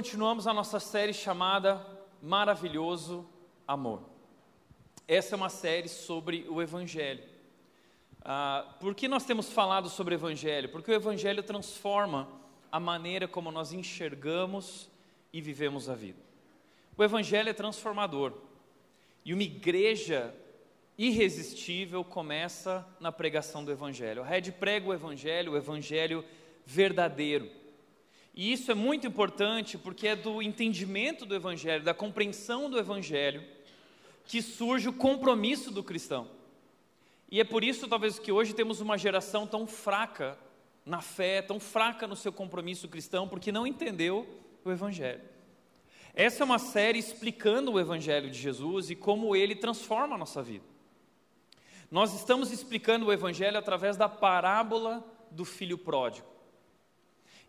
Continuamos a nossa série chamada Maravilhoso Amor. Essa é uma série sobre o Evangelho. Ah, por que nós temos falado sobre o Evangelho? Porque o Evangelho transforma a maneira como nós enxergamos e vivemos a vida. O Evangelho é transformador. E uma igreja irresistível começa na pregação do Evangelho. A Red prega o Evangelho, o Evangelho verdadeiro. E isso é muito importante porque é do entendimento do Evangelho, da compreensão do Evangelho, que surge o compromisso do cristão. E é por isso, talvez, que hoje temos uma geração tão fraca na fé, tão fraca no seu compromisso cristão, porque não entendeu o Evangelho. Essa é uma série explicando o Evangelho de Jesus e como ele transforma a nossa vida. Nós estamos explicando o Evangelho através da parábola do filho pródigo.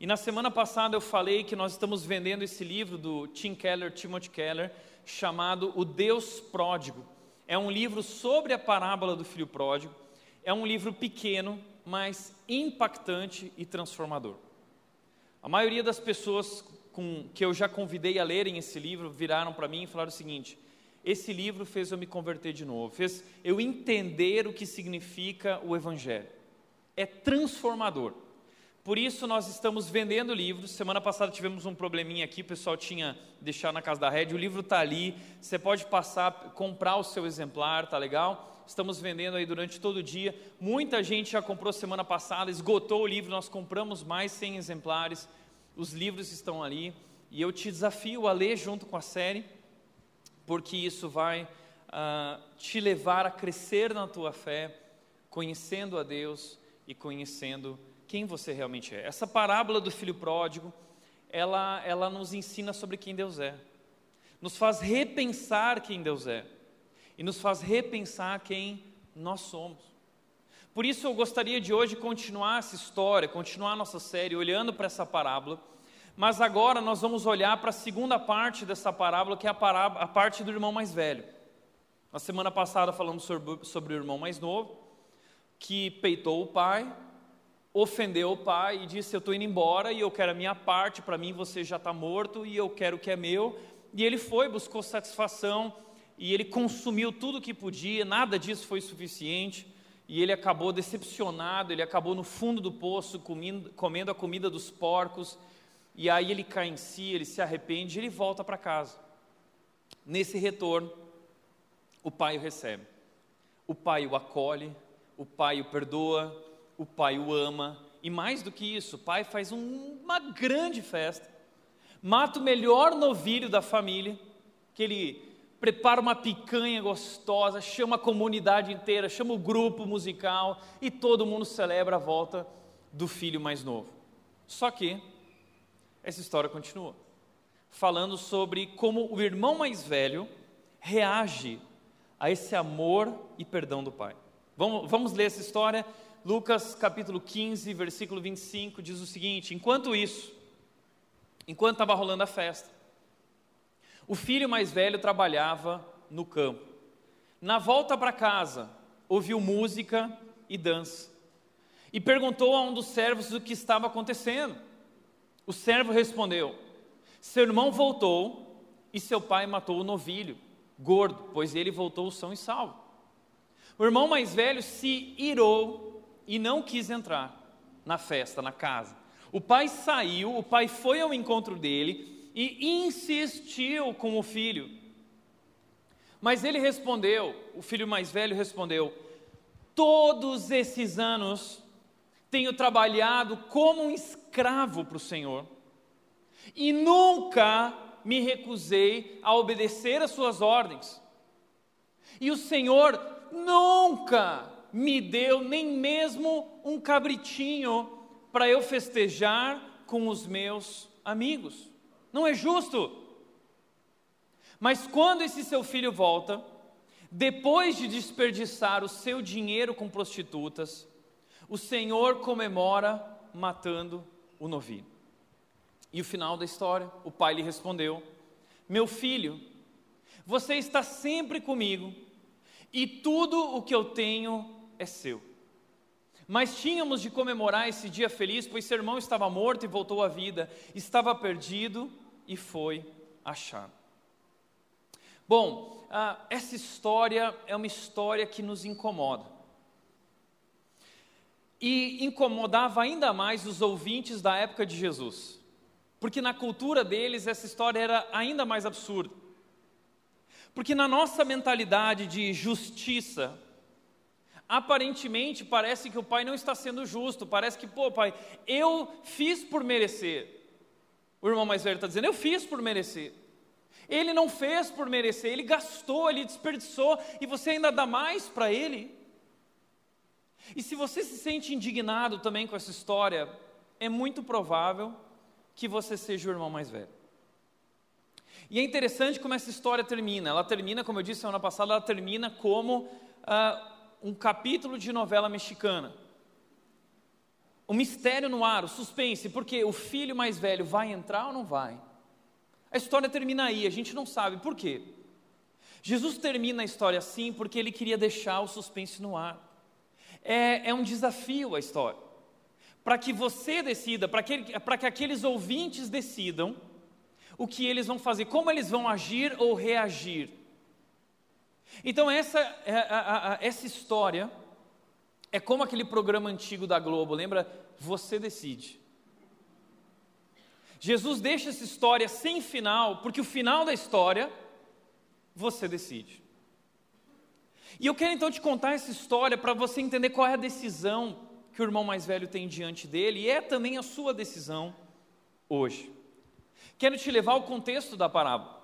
E na semana passada eu falei que nós estamos vendendo esse livro do Tim Keller, Timothy Keller, chamado O Deus Pródigo. É um livro sobre a parábola do filho pródigo. É um livro pequeno, mas impactante e transformador. A maioria das pessoas com, que eu já convidei a lerem esse livro viraram para mim e falaram o seguinte: esse livro fez eu me converter de novo, fez eu entender o que significa o Evangelho. É transformador. Por isso nós estamos vendendo livros. Semana passada tivemos um probleminha aqui, o pessoal tinha deixado na casa da rede. O livro está ali. Você pode passar, comprar o seu exemplar, tá legal? Estamos vendendo aí durante todo o dia. Muita gente já comprou semana passada, esgotou o livro. Nós compramos mais 100 exemplares. Os livros estão ali e eu te desafio a ler junto com a série, porque isso vai uh, te levar a crescer na tua fé, conhecendo a Deus e conhecendo quem você realmente é. Essa parábola do filho pródigo, ela, ela nos ensina sobre quem Deus é, nos faz repensar quem Deus é e nos faz repensar quem nós somos. Por isso eu gostaria de hoje continuar essa história, continuar a nossa série olhando para essa parábola, mas agora nós vamos olhar para a segunda parte dessa parábola, que é a, parábola, a parte do irmão mais velho. Na semana passada falamos sobre, sobre o irmão mais novo, que peitou o pai, ofendeu o pai e disse: Eu estou indo embora e eu quero a minha parte, para mim você já está morto e eu quero o que é meu. E ele foi, buscou satisfação e ele consumiu tudo o que podia, nada disso foi suficiente. E ele acabou decepcionado, ele acabou no fundo do poço comendo, a comida dos porcos. E aí ele cai em si, ele se arrepende e ele volta para casa. Nesse retorno, o pai o recebe. O pai o acolhe, o pai o perdoa, o pai o ama, e mais do que isso, o pai faz um, uma grande festa, mata o melhor novilho da família, que ele prepara uma picanha gostosa, chama a comunidade inteira, chama o grupo musical e todo mundo celebra a volta do filho mais novo. Só que essa história continua, falando sobre como o irmão mais velho reage a esse amor e perdão do pai. Vamos, vamos ler essa história Lucas capítulo 15, versículo 25 diz o seguinte: Enquanto isso, enquanto estava rolando a festa, o filho mais velho trabalhava no campo. Na volta para casa, ouviu música e dança. E perguntou a um dos servos o que estava acontecendo. O servo respondeu: Seu irmão voltou e seu pai matou o novilho, gordo, pois ele voltou são e salvo. O irmão mais velho se irou e não quis entrar na festa, na casa. O pai saiu, o pai foi ao encontro dele e insistiu com o filho. Mas ele respondeu, o filho mais velho respondeu: Todos esses anos tenho trabalhado como um escravo para o Senhor e nunca me recusei a obedecer às suas ordens. E o Senhor nunca me deu nem mesmo um cabritinho para eu festejar com os meus amigos. Não é justo. Mas quando esse seu filho volta, depois de desperdiçar o seu dinheiro com prostitutas, o Senhor comemora matando o novilho. E o final da história, o pai lhe respondeu: Meu filho, você está sempre comigo, e tudo o que eu tenho é seu. Mas tínhamos de comemorar esse dia feliz, pois seu irmão estava morto e voltou à vida, estava perdido e foi achado. Bom, ah, essa história é uma história que nos incomoda. E incomodava ainda mais os ouvintes da época de Jesus, porque na cultura deles essa história era ainda mais absurda. Porque na nossa mentalidade de justiça, aparentemente parece que o pai não está sendo justo, parece que, pô, pai, eu fiz por merecer. O irmão mais velho está dizendo, eu fiz por merecer. Ele não fez por merecer, ele gastou, ele desperdiçou e você ainda dá mais para ele. E se você se sente indignado também com essa história, é muito provável que você seja o irmão mais velho. E é interessante como essa história termina. Ela termina, como eu disse semana passada, ela termina como ah, um capítulo de novela mexicana. O mistério no ar, o suspense, porque o filho mais velho vai entrar ou não vai? A história termina aí, a gente não sabe por quê. Jesus termina a história assim porque ele queria deixar o suspense no ar. É, é um desafio a história. Para que você decida, para que, que aqueles ouvintes decidam o que eles vão fazer, como eles vão agir ou reagir. Então, essa, é, essa história é como aquele programa antigo da Globo, lembra? Você decide. Jesus deixa essa história sem final, porque o final da história você decide. E eu quero então te contar essa história para você entender qual é a decisão que o irmão mais velho tem diante dele, e é também a sua decisão hoje. Quero te levar ao contexto da parábola.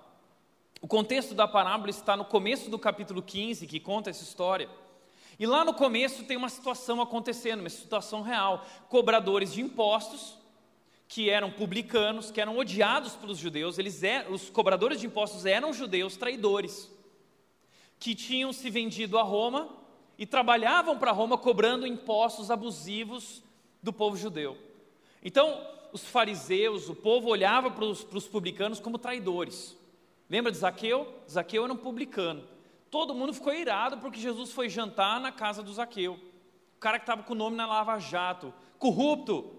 O contexto da parábola está no começo do capítulo 15, que conta essa história. E lá no começo tem uma situação acontecendo, uma situação real. Cobradores de impostos que eram publicanos, que eram odiados pelos judeus, eles eram, os cobradores de impostos eram judeus traidores, que tinham se vendido a Roma e trabalhavam para Roma cobrando impostos abusivos do povo judeu. Então, os fariseus, o povo olhava para os publicanos como traidores. Lembra de Zaqueu? Zaqueu era um publicano. Todo mundo ficou irado porque Jesus foi jantar na casa do Zaqueu. O cara que estava com o nome na Lava Jato, corrupto,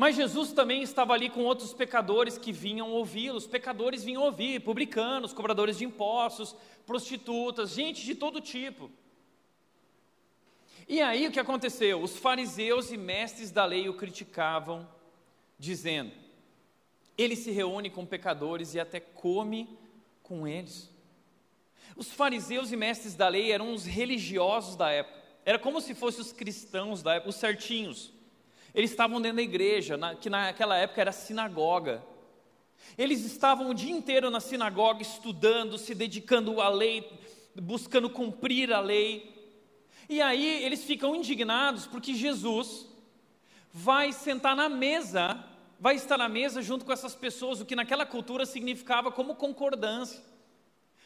mas Jesus também estava ali com outros pecadores que vinham ouvi-lo. Os pecadores vinham ouvir, publicanos, cobradores de impostos, prostitutas, gente de todo tipo. E aí o que aconteceu? Os fariseus e mestres da lei o criticavam, dizendo: ele se reúne com pecadores e até come com eles. Os fariseus e mestres da lei eram os religiosos da época. Era como se fossem os cristãos da época, os certinhos eles estavam dentro da igreja, que naquela época era sinagoga. Eles estavam o dia inteiro na sinagoga estudando, se dedicando à lei, buscando cumprir a lei. E aí eles ficam indignados porque Jesus vai sentar na mesa, vai estar na mesa junto com essas pessoas, o que naquela cultura significava como concordância.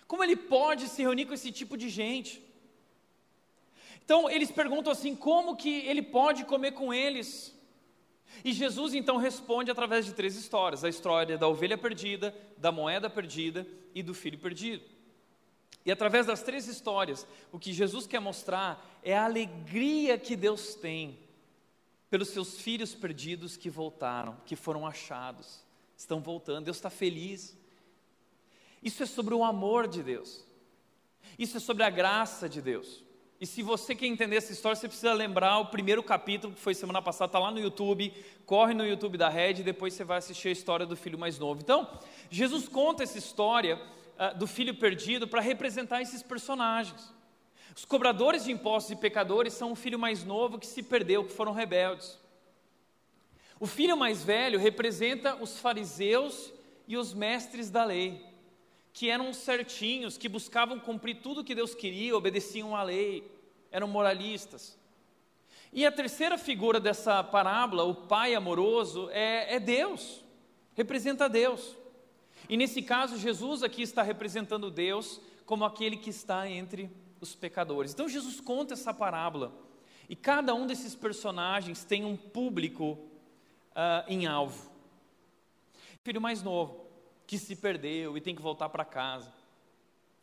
Como ele pode se reunir com esse tipo de gente? Então eles perguntam assim: como que ele pode comer com eles? E Jesus então responde através de três histórias: a história da ovelha perdida, da moeda perdida e do filho perdido. E através das três histórias, o que Jesus quer mostrar é a alegria que Deus tem pelos seus filhos perdidos que voltaram, que foram achados, estão voltando. Deus está feliz. Isso é sobre o amor de Deus. Isso é sobre a graça de Deus. E se você quer entender essa história, você precisa lembrar o primeiro capítulo, que foi semana passada, está lá no YouTube, corre no YouTube da Red e depois você vai assistir a história do filho mais novo. Então, Jesus conta essa história uh, do filho perdido para representar esses personagens. Os cobradores de impostos e pecadores são o filho mais novo que se perdeu, que foram rebeldes. O filho mais velho representa os fariseus e os mestres da lei que eram certinhos, que buscavam cumprir tudo que Deus queria, obedeciam à lei, eram moralistas. E a terceira figura dessa parábola, o pai amoroso, é, é Deus, representa Deus. E nesse caso, Jesus aqui está representando Deus como aquele que está entre os pecadores. Então, Jesus conta essa parábola, e cada um desses personagens tem um público uh, em alvo. Filho mais novo, que se perdeu e tem que voltar para casa.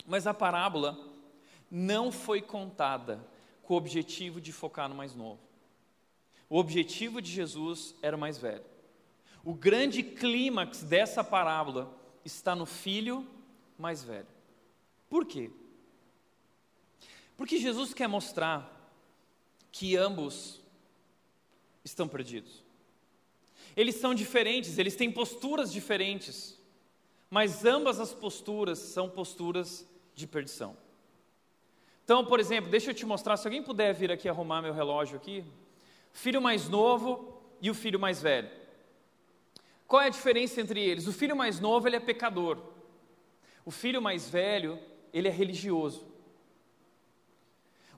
Mas a parábola não foi contada com o objetivo de focar no mais novo. O objetivo de Jesus era o mais velho. O grande clímax dessa parábola está no filho mais velho. Por quê? Porque Jesus quer mostrar que ambos estão perdidos. Eles são diferentes, eles têm posturas diferentes, mas ambas as posturas são posturas de perdição. Então, por exemplo, deixa eu te mostrar, se alguém puder vir aqui arrumar meu relógio aqui, filho mais novo e o filho mais velho. Qual é a diferença entre eles? O filho mais novo, ele é pecador. O filho mais velho, ele é religioso.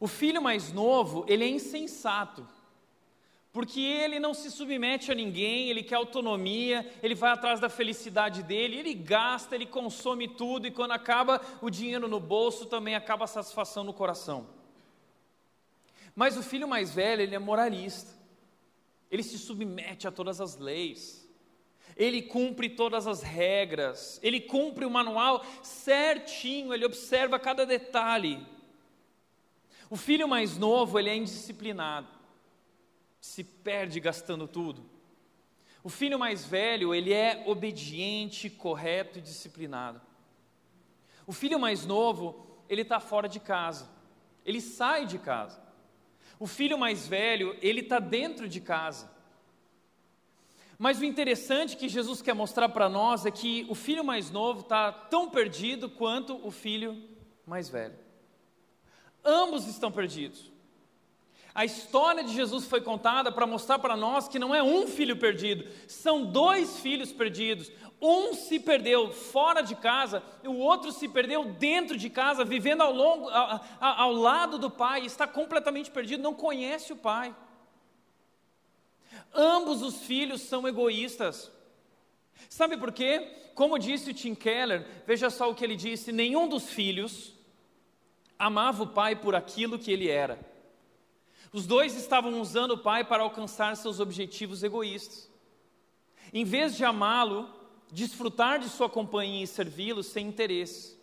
O filho mais novo, ele é insensato porque ele não se submete a ninguém, ele quer autonomia, ele vai atrás da felicidade dele, ele gasta, ele consome tudo e quando acaba o dinheiro no bolso, também acaba a satisfação no coração. Mas o filho mais velho, ele é moralista, ele se submete a todas as leis, ele cumpre todas as regras, ele cumpre o manual certinho, ele observa cada detalhe. O filho mais novo, ele é indisciplinado se perde gastando tudo. O filho mais velho, ele é obediente, correto e disciplinado. O filho mais novo, ele está fora de casa, ele sai de casa. O filho mais velho, ele está dentro de casa. Mas o interessante que Jesus quer mostrar para nós é que o filho mais novo está tão perdido quanto o filho mais velho. Ambos estão perdidos. A história de Jesus foi contada para mostrar para nós que não é um filho perdido, são dois filhos perdidos. Um se perdeu fora de casa, o outro se perdeu dentro de casa, vivendo ao, longo, ao, ao lado do pai, está completamente perdido, não conhece o pai. Ambos os filhos são egoístas. Sabe por quê? Como disse o Tim Keller, veja só o que ele disse: nenhum dos filhos amava o pai por aquilo que ele era. Os dois estavam usando o pai para alcançar seus objetivos egoístas. Em vez de amá-lo, desfrutar de sua companhia e servi-lo sem interesse.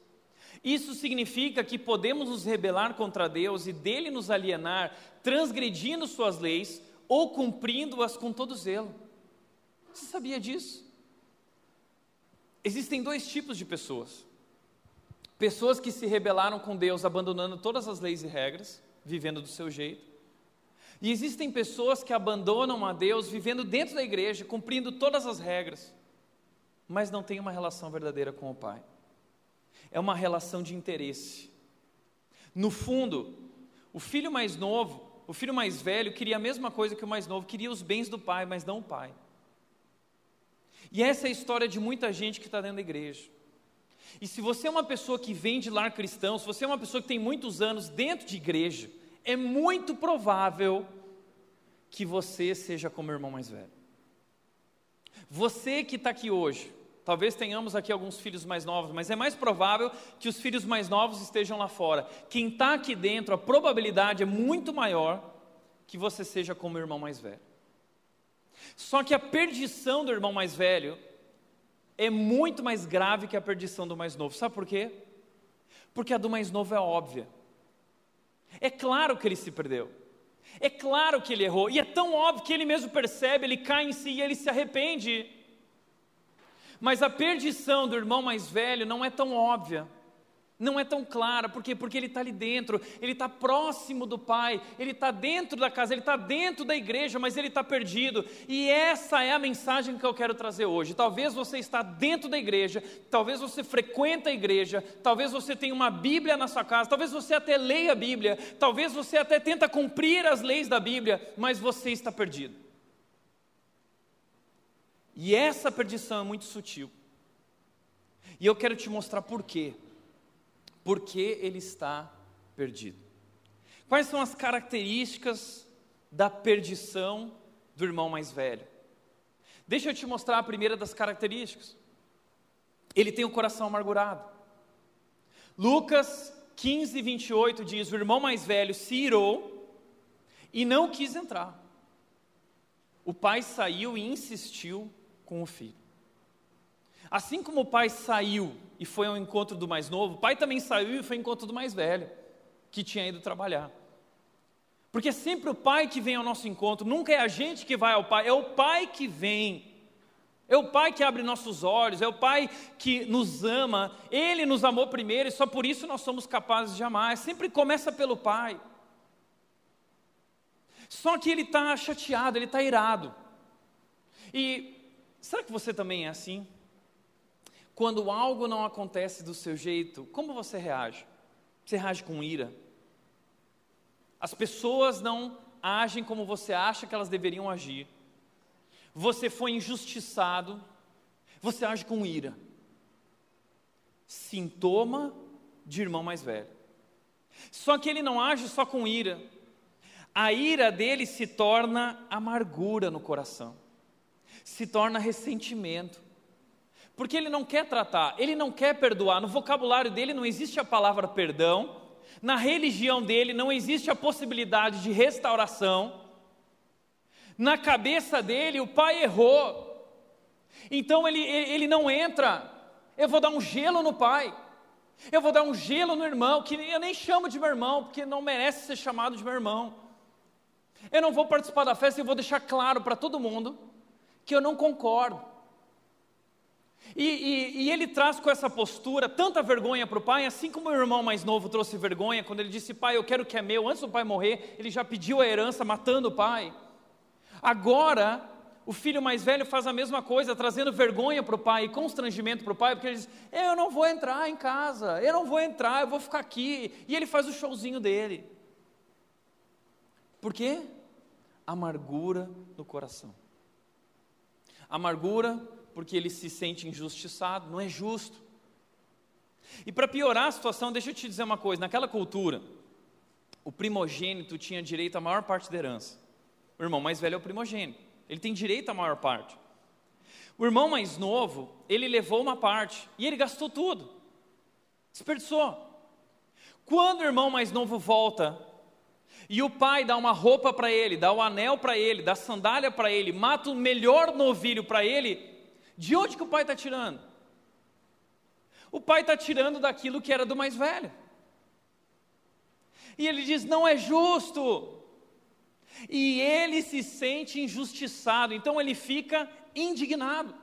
Isso significa que podemos nos rebelar contra Deus e dele nos alienar, transgredindo suas leis ou cumprindo-as com todo zelo. Você sabia disso? Existem dois tipos de pessoas: pessoas que se rebelaram com Deus, abandonando todas as leis e regras, vivendo do seu jeito, e existem pessoas que abandonam a Deus vivendo dentro da igreja, cumprindo todas as regras, mas não têm uma relação verdadeira com o Pai. É uma relação de interesse. No fundo, o filho mais novo, o filho mais velho, queria a mesma coisa que o mais novo, queria os bens do pai, mas não o pai. E essa é a história de muita gente que está dentro da igreja. E se você é uma pessoa que vem de lar cristão, se você é uma pessoa que tem muitos anos dentro de igreja, é muito provável que você seja como o irmão mais velho. Você que está aqui hoje, talvez tenhamos aqui alguns filhos mais novos, mas é mais provável que os filhos mais novos estejam lá fora. Quem está aqui dentro, a probabilidade é muito maior que você seja como o irmão mais velho. Só que a perdição do irmão mais velho é muito mais grave que a perdição do mais novo. Sabe por quê? Porque a do mais novo é óbvia. É claro que ele se perdeu. É claro que ele errou. E é tão óbvio que ele mesmo percebe, ele cai em si e ele se arrepende. Mas a perdição do irmão mais velho não é tão óbvia não é tão clara, por quê? Porque ele está ali dentro, ele está próximo do Pai, ele está dentro da casa, ele está dentro da igreja, mas ele está perdido. E essa é a mensagem que eu quero trazer hoje. Talvez você está dentro da igreja, talvez você frequenta a igreja, talvez você tenha uma Bíblia na sua casa, talvez você até leia a Bíblia, talvez você até tenta cumprir as leis da Bíblia, mas você está perdido. E essa perdição é muito sutil. E eu quero te mostrar por quê porque ele está perdido. Quais são as características da perdição do irmão mais velho? Deixa eu te mostrar a primeira das características. Ele tem o coração amargurado. Lucas 15, 28 diz: O irmão mais velho se irou e não quis entrar. O pai saiu e insistiu com o filho. Assim como o pai saiu e foi ao encontro do mais novo, o pai também saiu e foi ao encontro do mais velho, que tinha ido trabalhar. Porque é sempre o Pai que vem ao nosso encontro, nunca é a gente que vai ao Pai, é o Pai que vem. É o Pai que abre nossos olhos, é o Pai que nos ama. Ele nos amou primeiro e só por isso nós somos capazes de amar. Sempre começa pelo Pai. Só que ele está chateado, ele está irado. E será que você também é assim? Quando algo não acontece do seu jeito, como você reage? Você reage com ira? As pessoas não agem como você acha que elas deveriam agir. Você foi injustiçado, você age com ira. Sintoma de irmão mais velho. Só que ele não age só com ira. A ira dele se torna amargura no coração, se torna ressentimento. Porque ele não quer tratar, ele não quer perdoar. No vocabulário dele não existe a palavra perdão, na religião dele não existe a possibilidade de restauração. Na cabeça dele, o pai errou. Então ele, ele não entra. Eu vou dar um gelo no pai. Eu vou dar um gelo no irmão, que eu nem chamo de meu irmão, porque não merece ser chamado de meu irmão. Eu não vou participar da festa e vou deixar claro para todo mundo que eu não concordo. E, e, e, ele traz com essa postura tanta vergonha para o pai, assim como o irmão mais novo trouxe vergonha quando ele disse: Pai, eu quero que é meu. Antes do pai morrer, ele já pediu a herança, matando o pai. Agora, o filho mais velho faz a mesma coisa, trazendo vergonha para o pai e constrangimento para o pai, porque ele diz: Eu não vou entrar em casa, eu não vou entrar, eu vou ficar aqui. E ele faz o showzinho dele. Por quê? Amargura no coração. Amargura porque ele se sente injustiçado, não é justo. E para piorar a situação, deixa eu te dizer uma coisa: naquela cultura, o primogênito tinha direito à maior parte da herança. O irmão mais velho é o primogênito, ele tem direito à maior parte. O irmão mais novo, ele levou uma parte e ele gastou tudo, desperdiçou. Quando o irmão mais novo volta e o pai dá uma roupa para ele, dá o um anel para ele, dá sandália para ele, mata o melhor novilho para ele, de onde que o pai está tirando? O pai está tirando daquilo que era do mais velho. E ele diz: não é justo. E ele se sente injustiçado, então ele fica indignado.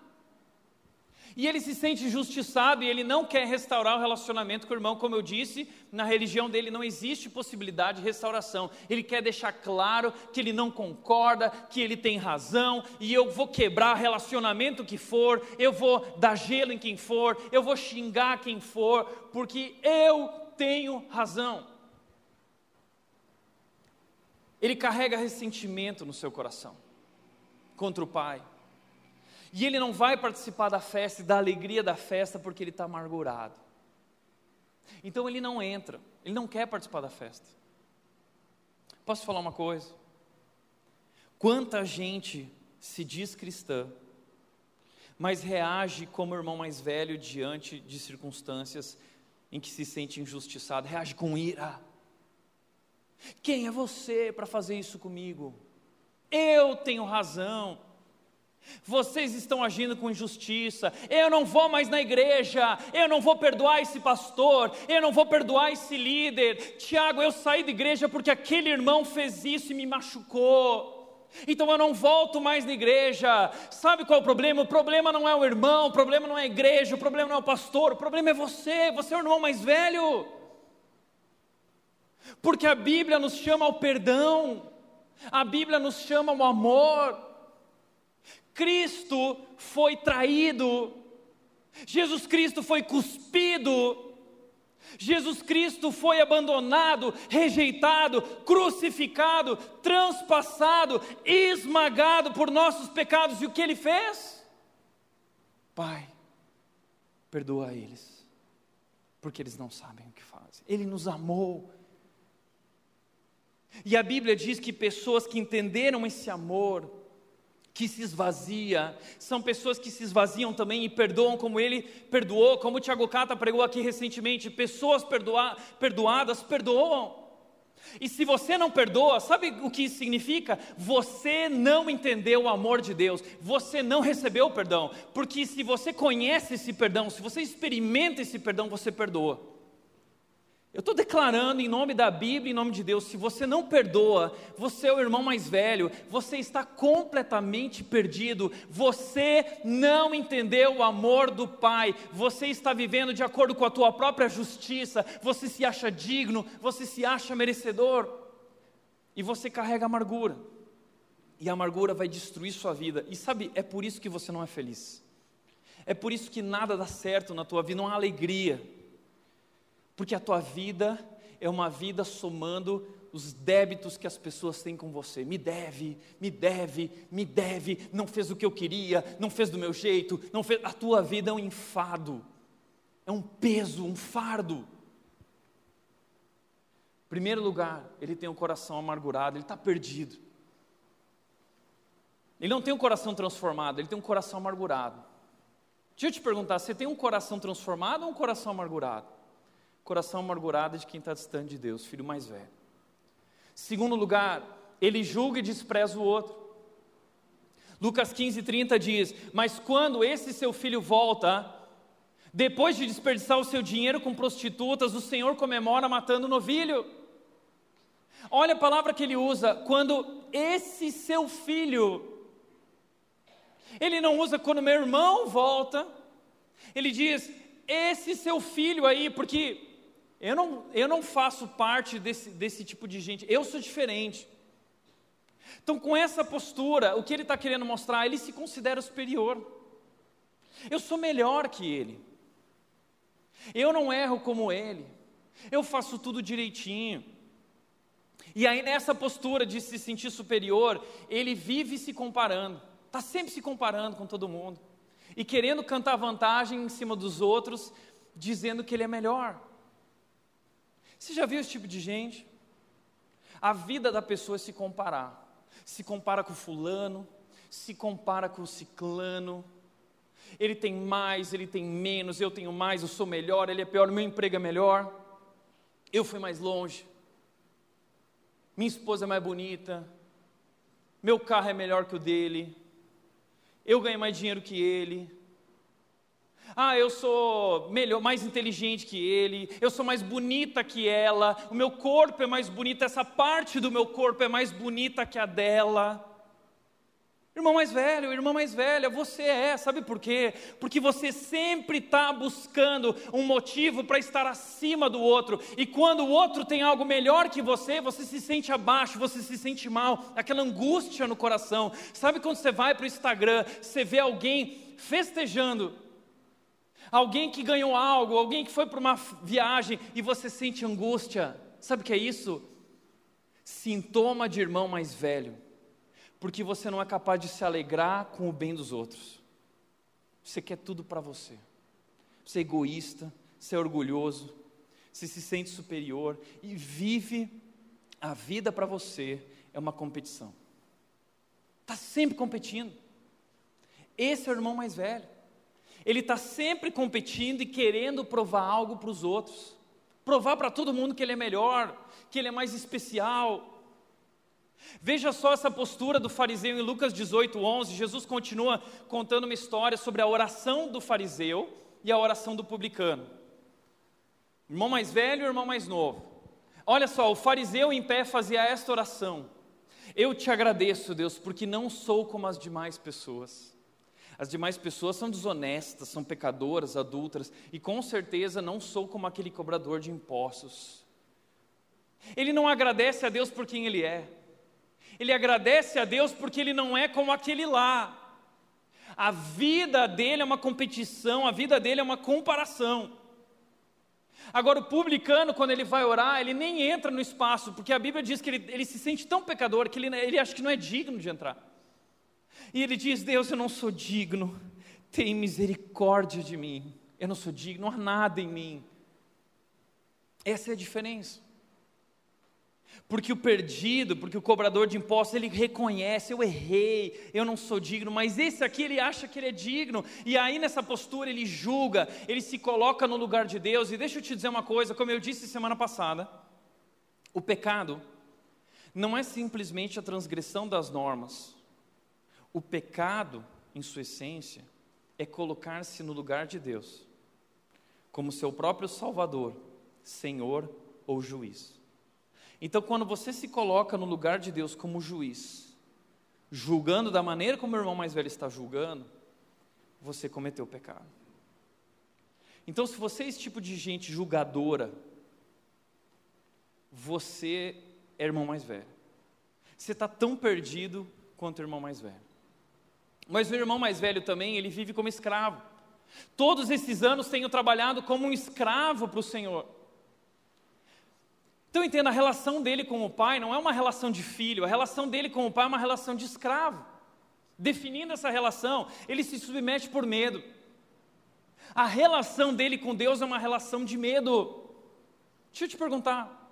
E ele se sente injustiçado e ele não quer restaurar o relacionamento com o irmão, como eu disse, na religião dele não existe possibilidade de restauração. Ele quer deixar claro que ele não concorda, que ele tem razão, e eu vou quebrar relacionamento que for, eu vou dar gelo em quem for, eu vou xingar quem for, porque eu tenho razão. Ele carrega ressentimento no seu coração contra o pai e ele não vai participar da festa e da alegria da festa porque ele está amargurado. Então ele não entra, ele não quer participar da festa. Posso falar uma coisa? Quanta gente se diz cristã, mas reage como irmão mais velho diante de circunstâncias em que se sente injustiçado, reage com ira. Quem é você para fazer isso comigo? Eu tenho razão. Vocês estão agindo com injustiça. Eu não vou mais na igreja. Eu não vou perdoar esse pastor. Eu não vou perdoar esse líder. Tiago, eu saí da igreja porque aquele irmão fez isso e me machucou. Então eu não volto mais na igreja. Sabe qual é o problema? O problema não é o irmão, o problema não é a igreja, o problema não é o pastor, o problema é você. Você é o irmão mais velho. Porque a Bíblia nos chama ao perdão. A Bíblia nos chama ao amor. Cristo foi traído, Jesus Cristo foi cuspido, Jesus Cristo foi abandonado, rejeitado, crucificado, transpassado, esmagado por nossos pecados. E o que ele fez? Pai, perdoa eles, porque eles não sabem o que fazem. Ele nos amou. E a Bíblia diz que pessoas que entenderam esse amor, que se esvazia, são pessoas que se esvaziam também e perdoam como ele perdoou, como o Tiago Cata pregou aqui recentemente, pessoas perdoa, perdoadas perdoam. E se você não perdoa, sabe o que isso significa? Você não entendeu o amor de Deus, você não recebeu o perdão, porque se você conhece esse perdão, se você experimenta esse perdão, você perdoa. Eu estou declarando em nome da Bíblia, em nome de Deus, se você não perdoa, você é o irmão mais velho, você está completamente perdido, você não entendeu o amor do Pai, você está vivendo de acordo com a tua própria justiça, você se acha digno, você se acha merecedor, e você carrega amargura, e a amargura vai destruir sua vida, e sabe, é por isso que você não é feliz, é por isso que nada dá certo na tua vida, não há alegria porque a tua vida é uma vida somando os débitos que as pessoas têm com você. Me deve, me deve, me deve, não fez o que eu queria, não fez do meu jeito, não fez. A tua vida é um enfado, é um peso, um fardo. Primeiro lugar, ele tem um coração amargurado, ele está perdido. Ele não tem um coração transformado, ele tem um coração amargurado. Deixa eu te perguntar: você tem um coração transformado ou um coração amargurado? Coração amargurado de quem está distante de Deus, filho mais velho. Segundo lugar, ele julga e despreza o outro. Lucas 15, 30 diz: Mas quando esse seu filho volta, depois de desperdiçar o seu dinheiro com prostitutas, o Senhor comemora matando o novilho. Olha a palavra que ele usa, quando esse seu filho, ele não usa quando meu irmão volta, ele diz, esse seu filho aí, porque eu não, eu não faço parte desse, desse tipo de gente, eu sou diferente. Então, com essa postura, o que ele está querendo mostrar? Ele se considera superior. Eu sou melhor que ele. Eu não erro como ele. Eu faço tudo direitinho. E aí, nessa postura de se sentir superior, ele vive se comparando. Está sempre se comparando com todo mundo. E querendo cantar vantagem em cima dos outros, dizendo que ele é melhor. Você já viu esse tipo de gente? A vida da pessoa é se comparar. Se compara com o fulano, se compara com o ciclano. Ele tem mais, ele tem menos, eu tenho mais, eu sou melhor, ele é pior, meu emprego é melhor. Eu fui mais longe. Minha esposa é mais bonita. Meu carro é melhor que o dele. Eu ganho mais dinheiro que ele. Ah, eu sou melhor, mais inteligente que ele, eu sou mais bonita que ela, o meu corpo é mais bonito, essa parte do meu corpo é mais bonita que a dela. Irmão mais velho, irmã mais velha, você é, sabe por quê? Porque você sempre está buscando um motivo para estar acima do outro, e quando o outro tem algo melhor que você, você se sente abaixo, você se sente mal, aquela angústia no coração. Sabe quando você vai para o Instagram, você vê alguém festejando, Alguém que ganhou algo, alguém que foi para uma viagem e você sente angústia. Sabe o que é isso? Sintoma de irmão mais velho. Porque você não é capaz de se alegrar com o bem dos outros. Você quer tudo para você. Você é egoísta, você é orgulhoso, você se sente superior e vive a vida para você é uma competição. Está sempre competindo. Esse é o irmão mais velho. Ele está sempre competindo e querendo provar algo para os outros, provar para todo mundo que ele é melhor, que ele é mais especial. Veja só essa postura do fariseu em Lucas 18, 11. Jesus continua contando uma história sobre a oração do fariseu e a oração do publicano. Irmão mais velho e irmão mais novo. Olha só, o fariseu em pé fazia esta oração: Eu te agradeço, Deus, porque não sou como as demais pessoas as demais pessoas são desonestas, são pecadoras, adultas, e com certeza não sou como aquele cobrador de impostos. Ele não agradece a Deus por quem ele é, ele agradece a Deus porque ele não é como aquele lá. A vida dele é uma competição, a vida dele é uma comparação. Agora, o publicano, quando ele vai orar, ele nem entra no espaço, porque a Bíblia diz que ele, ele se sente tão pecador que ele, ele acha que não é digno de entrar. E ele diz: Deus, eu não sou digno, tem misericórdia de mim. Eu não sou digno, não há nada em mim. Essa é a diferença. Porque o perdido, porque o cobrador de impostos, ele reconhece, eu errei, eu não sou digno, mas esse aqui ele acha que ele é digno, e aí nessa postura ele julga, ele se coloca no lugar de Deus, e deixa eu te dizer uma coisa, como eu disse semana passada, o pecado não é simplesmente a transgressão das normas, o pecado, em sua essência, é colocar-se no lugar de Deus, como seu próprio Salvador, Senhor ou juiz. Então, quando você se coloca no lugar de Deus como juiz, julgando da maneira como o irmão mais velho está julgando, você cometeu pecado. Então, se você é esse tipo de gente julgadora, você é irmão mais velho. Você está tão perdido quanto o irmão mais velho. Mas o irmão mais velho também, ele vive como escravo. Todos esses anos tenho trabalhado como um escravo para o Senhor. Então entenda, a relação dele com o pai não é uma relação de filho, a relação dele com o pai é uma relação de escravo. Definindo essa relação, ele se submete por medo. A relação dele com Deus é uma relação de medo. Deixa eu te perguntar: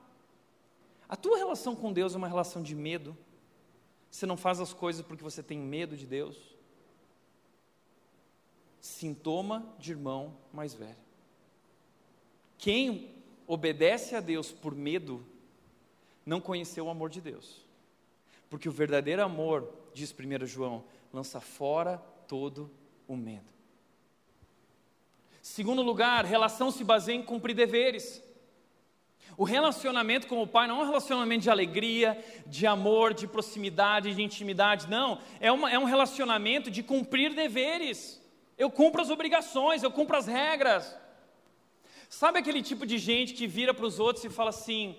a tua relação com Deus é uma relação de medo? Você não faz as coisas porque você tem medo de Deus? Sintoma de irmão mais velho. Quem obedece a Deus por medo não conheceu o amor de Deus. Porque o verdadeiro amor, diz 1 João, lança fora todo o medo. Segundo lugar, relação se baseia em cumprir deveres. O relacionamento com o pai não é um relacionamento de alegria, de amor, de proximidade, de intimidade, não. É, uma, é um relacionamento de cumprir deveres. Eu cumpro as obrigações, eu cumpro as regras. Sabe aquele tipo de gente que vira para os outros e fala assim: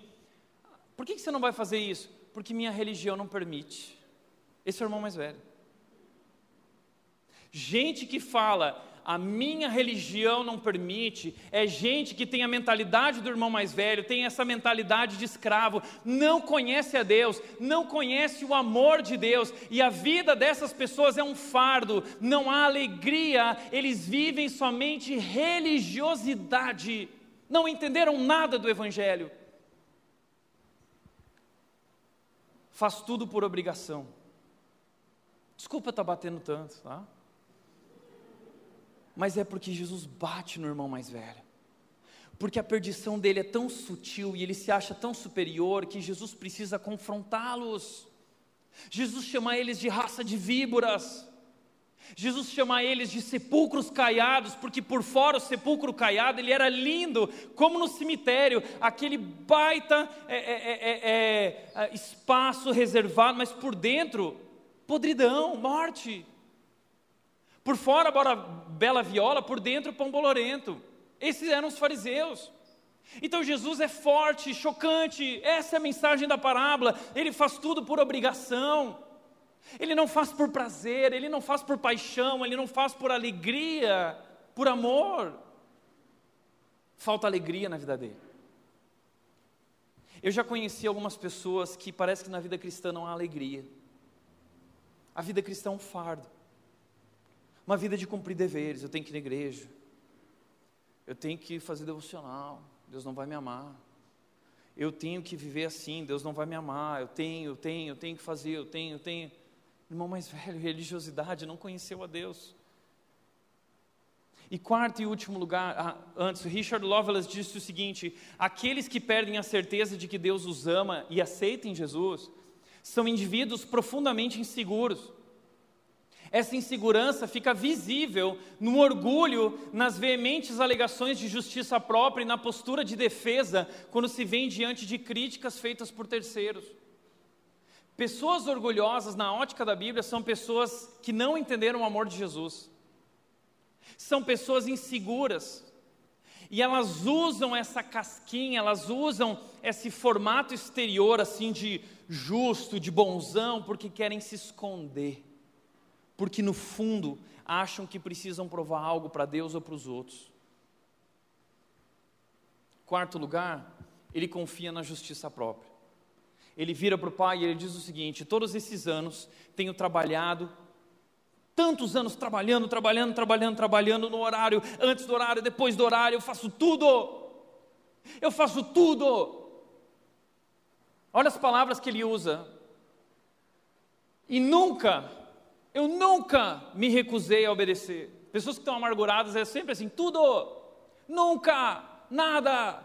por que você não vai fazer isso? Porque minha religião não permite. Esse é o irmão mais velho. Gente que fala, a minha religião não permite, é gente que tem a mentalidade do irmão mais velho, tem essa mentalidade de escravo, não conhece a Deus, não conhece o amor de Deus, e a vida dessas pessoas é um fardo, não há alegria, eles vivem somente religiosidade, não entenderam nada do Evangelho. Faz tudo por obrigação. Desculpa estar batendo tanto, tá? Mas é porque Jesus bate no irmão mais velho. Porque a perdição dele é tão sutil e ele se acha tão superior que Jesus precisa confrontá-los. Jesus chama eles de raça de víboras. Jesus chama eles de sepulcros caiados, porque por fora o sepulcro caiado ele era lindo, como no cemitério, aquele baita é, é, é, espaço reservado, mas por dentro, podridão, morte. Por fora, bora bela viola, por dentro, pão bolorento. Esses eram os fariseus. Então Jesus é forte, chocante, essa é a mensagem da parábola. Ele faz tudo por obrigação. Ele não faz por prazer, ele não faz por paixão, ele não faz por alegria, por amor. Falta alegria na vida dele. Eu já conheci algumas pessoas que parece que na vida cristã não há alegria. A vida cristã é um fardo uma vida de cumprir deveres. Eu tenho que ir na igreja, eu tenho que fazer devocional, Deus não vai me amar. Eu tenho que viver assim, Deus não vai me amar. Eu tenho, eu tenho, eu tenho que fazer, eu tenho, eu tenho. Irmão mais velho, religiosidade, não conheceu a Deus. E quarto e último lugar, ah, antes, Richard Lovelace disse o seguinte: aqueles que perdem a certeza de que Deus os ama e aceitam Jesus, são indivíduos profundamente inseguros. Essa insegurança fica visível no orgulho, nas veementes alegações de justiça própria e na postura de defesa quando se vem diante de críticas feitas por terceiros. Pessoas orgulhosas, na ótica da Bíblia, são pessoas que não entenderam o amor de Jesus. São pessoas inseguras. E elas usam essa casquinha, elas usam esse formato exterior assim de justo, de bonzão, porque querem se esconder porque no fundo acham que precisam provar algo para Deus ou para os outros. Quarto lugar, ele confia na justiça própria. Ele vira para o pai e ele diz o seguinte: todos esses anos tenho trabalhado, tantos anos trabalhando, trabalhando, trabalhando, trabalhando no horário, antes do horário, depois do horário, eu faço tudo. Eu faço tudo. Olha as palavras que ele usa. E nunca eu nunca me recusei a obedecer. Pessoas que estão amarguradas é sempre assim: tudo, nunca, nada.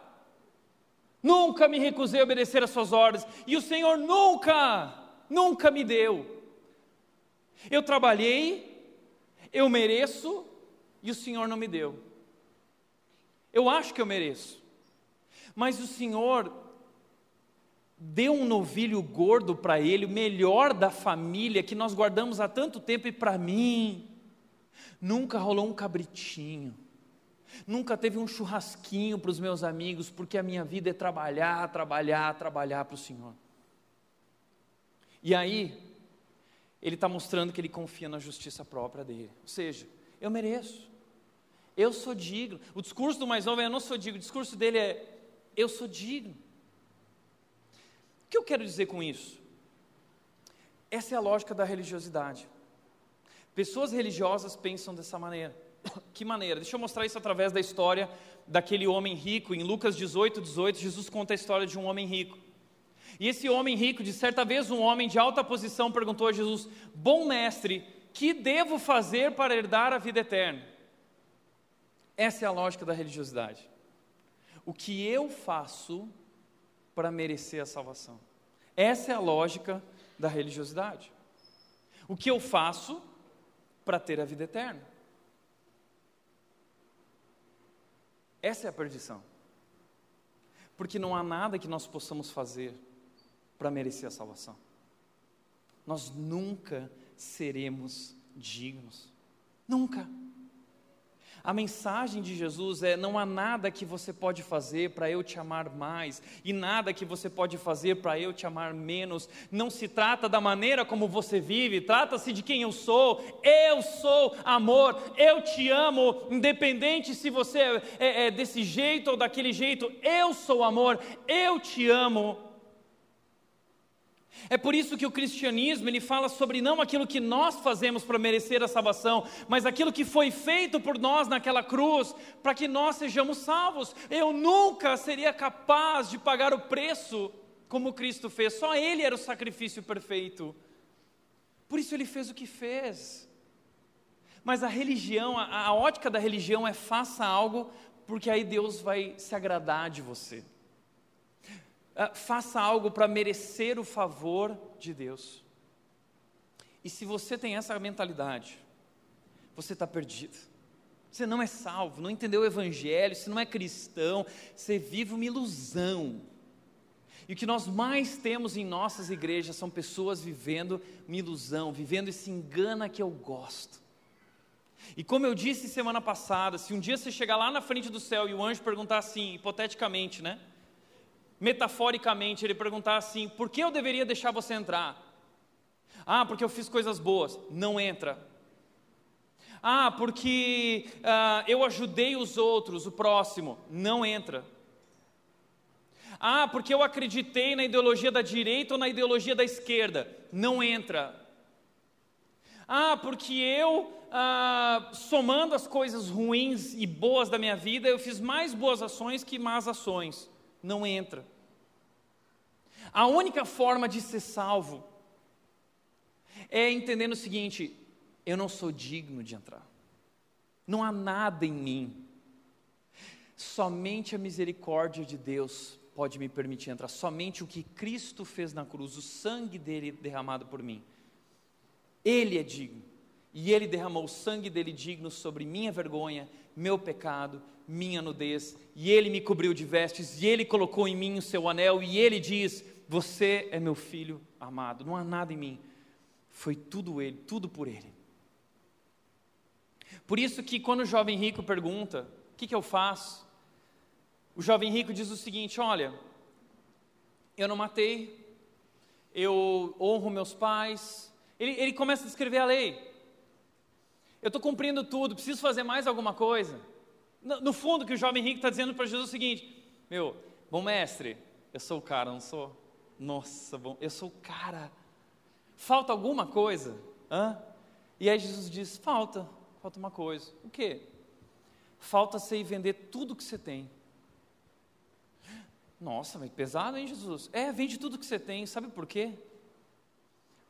Nunca me recusei a obedecer às suas ordens. E o Senhor nunca, nunca me deu. Eu trabalhei, eu mereço, e o Senhor não me deu. Eu acho que eu mereço. Mas o Senhor deu um novilho gordo para ele, o melhor da família que nós guardamos há tanto tempo e para mim nunca rolou um cabritinho. Nunca teve um churrasquinho para os meus amigos, porque a minha vida é trabalhar, trabalhar, trabalhar para o Senhor. E aí, ele está mostrando que ele confia na justiça própria dele. Ou seja, eu mereço, eu sou digno. O discurso do mais novo é: eu não sou digno. O discurso dele é: eu sou digno. Que eu quero dizer com isso? Essa é a lógica da religiosidade. Pessoas religiosas pensam dessa maneira. Que maneira? Deixa eu mostrar isso através da história daquele homem rico. Em Lucas 18, 18, Jesus conta a história de um homem rico. E esse homem rico, de certa vez, um homem de alta posição, perguntou a Jesus: Bom mestre, que devo fazer para herdar a vida eterna? Essa é a lógica da religiosidade. O que eu faço para merecer a salvação? Essa é a lógica da religiosidade. O que eu faço para ter a vida eterna? Essa é a perdição. Porque não há nada que nós possamos fazer para merecer a salvação. Nós nunca seremos dignos. Nunca. A mensagem de Jesus é: não há nada que você pode fazer para eu te amar mais, e nada que você pode fazer para eu te amar menos. Não se trata da maneira como você vive, trata-se de quem eu sou. Eu sou amor, eu te amo, independente se você é, é, é desse jeito ou daquele jeito. Eu sou amor, eu te amo. É por isso que o cristianismo ele fala sobre não aquilo que nós fazemos para merecer a salvação, mas aquilo que foi feito por nós naquela cruz para que nós sejamos salvos. Eu nunca seria capaz de pagar o preço como Cristo fez. Só ele era o sacrifício perfeito. Por isso ele fez o que fez. Mas a religião, a, a ótica da religião é faça algo porque aí Deus vai se agradar de você. Ah, faça algo para merecer o favor de Deus. E se você tem essa mentalidade, você está perdido. Você não é salvo, não entendeu o Evangelho, você não é cristão, você vive uma ilusão. E o que nós mais temos em nossas igrejas são pessoas vivendo uma ilusão, vivendo esse engana que eu gosto. E como eu disse semana passada, se um dia você chegar lá na frente do céu e o anjo perguntar assim, hipoteticamente, né? Metaforicamente, ele perguntar assim: por que eu deveria deixar você entrar? Ah, porque eu fiz coisas boas. Não entra. Ah, porque ah, eu ajudei os outros, o próximo. Não entra. Ah, porque eu acreditei na ideologia da direita ou na ideologia da esquerda. Não entra. Ah, porque eu, ah, somando as coisas ruins e boas da minha vida, eu fiz mais boas ações que más ações não entra. A única forma de ser salvo é entendendo o seguinte: eu não sou digno de entrar. Não há nada em mim. Somente a misericórdia de Deus pode me permitir entrar. Somente o que Cristo fez na cruz, o sangue dele derramado por mim. Ele é digno. E ele derramou o sangue dele digno sobre minha vergonha, meu pecado, minha nudez, e ele me cobriu de vestes, e ele colocou em mim o seu anel, e ele diz: Você é meu filho amado, não há nada em mim, foi tudo ele, tudo por ele. Por isso que quando o jovem rico pergunta: O que, que eu faço? O jovem rico diz o seguinte: Olha, eu não matei, eu honro meus pais. Ele, ele começa a descrever a lei. Eu estou cumprindo tudo, preciso fazer mais alguma coisa. No, no fundo, que o jovem rico está dizendo para Jesus é o seguinte: Meu, bom mestre, eu sou o cara, não sou? Nossa, bom, eu sou o cara. Falta alguma coisa? Hã? E aí Jesus diz: Falta, falta uma coisa. O quê? Falta você ir vender tudo que você tem. Nossa, mas pesado, hein, Jesus? É, vende tudo que você tem. Sabe por quê?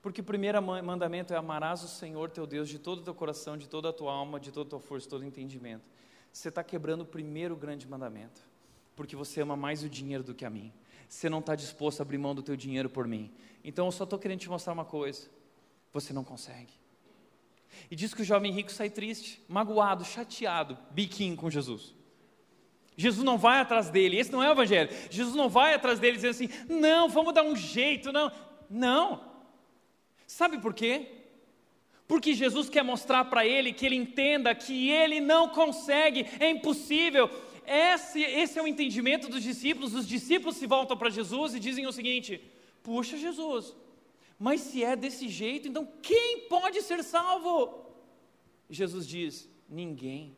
Porque o primeiro mandamento é amarás o Senhor teu Deus de todo o teu coração, de toda a tua alma, de toda a tua força, todo o entendimento você está quebrando o primeiro grande mandamento, porque você ama mais o dinheiro do que a mim. Você não está disposto a abrir mão do teu dinheiro por mim. Então eu só estou querendo te mostrar uma coisa: você não consegue. E diz que o jovem rico sai triste, magoado, chateado, biquinho com Jesus. Jesus não vai atrás dele, esse não é o evangelho. Jesus não vai atrás dele dizendo assim: "Não, vamos dar um jeito", não. Não. Sabe por quê? Porque Jesus quer mostrar para ele que ele entenda que ele não consegue, é impossível. Esse, esse é o entendimento dos discípulos. Os discípulos se voltam para Jesus e dizem o seguinte: Puxa, Jesus, mas se é desse jeito, então quem pode ser salvo? Jesus diz: Ninguém.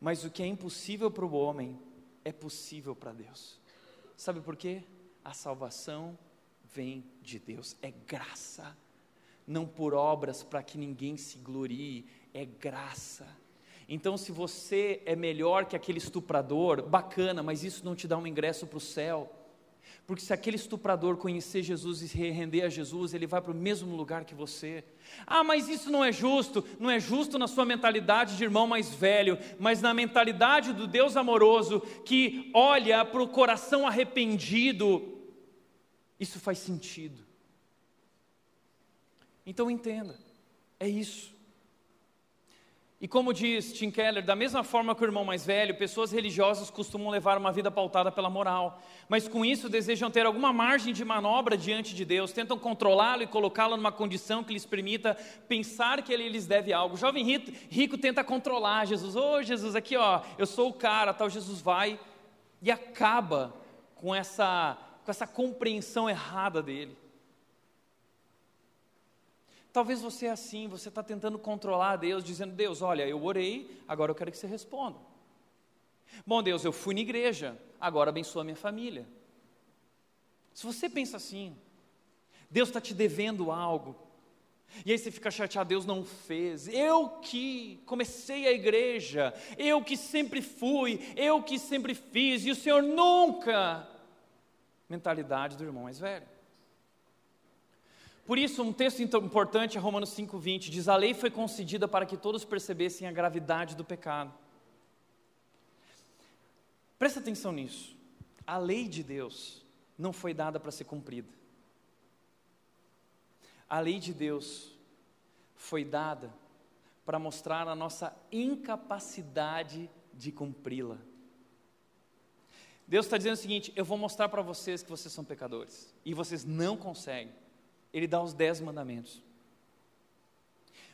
Mas o que é impossível para o homem é possível para Deus. Sabe por quê? A salvação vem de Deus, é graça, não por obras para que ninguém se glorie, é graça. Então, se você é melhor que aquele estuprador, bacana, mas isso não te dá um ingresso para o céu. Porque se aquele estuprador conhecer Jesus e se render a Jesus, ele vai para o mesmo lugar que você. Ah, mas isso não é justo. Não é justo na sua mentalidade de irmão mais velho, mas na mentalidade do Deus amoroso que olha para o coração arrependido. Isso faz sentido. Então entenda, é isso. E como diz Tim Keller, da mesma forma que o irmão mais velho, pessoas religiosas costumam levar uma vida pautada pela moral, mas com isso desejam ter alguma margem de manobra diante de Deus, tentam controlá-lo e colocá-lo numa condição que lhes permita pensar que ele lhes deve algo. O jovem rico, rico tenta controlar Jesus, ô oh, Jesus, aqui ó, eu sou o cara, tal. Jesus vai e acaba com essa, com essa compreensão errada dele. Talvez você é assim, você está tentando controlar Deus, dizendo: Deus, olha, eu orei, agora eu quero que você responda. Bom, Deus, eu fui na igreja, agora abençoa minha família. Se você pensa assim, Deus está te devendo algo, e aí você fica chateado, Deus não fez. Eu que comecei a igreja, eu que sempre fui, eu que sempre fiz, e o Senhor nunca. Mentalidade do irmão mais velho. Por isso, um texto importante é Romanos 5,20: diz: A lei foi concedida para que todos percebessem a gravidade do pecado. Presta atenção nisso. A lei de Deus não foi dada para ser cumprida. A lei de Deus foi dada para mostrar a nossa incapacidade de cumpri-la. Deus está dizendo o seguinte: eu vou mostrar para vocês que vocês são pecadores e vocês não conseguem ele dá os dez mandamentos.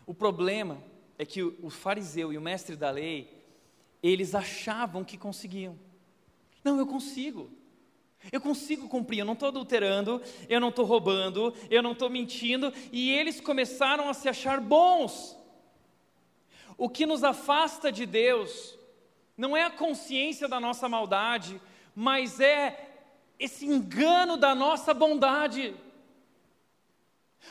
O problema é que o, fariseu e o mestre da lei, eles achavam que conseguiam. Não, eu consigo. Eu consigo cumprir, eu não estou adulterando, eu não estou roubando, eu não estou mentindo, e eles começaram a se achar bons. O que nos afasta de Deus não é a consciência da nossa maldade, mas é esse engano da nossa bondade.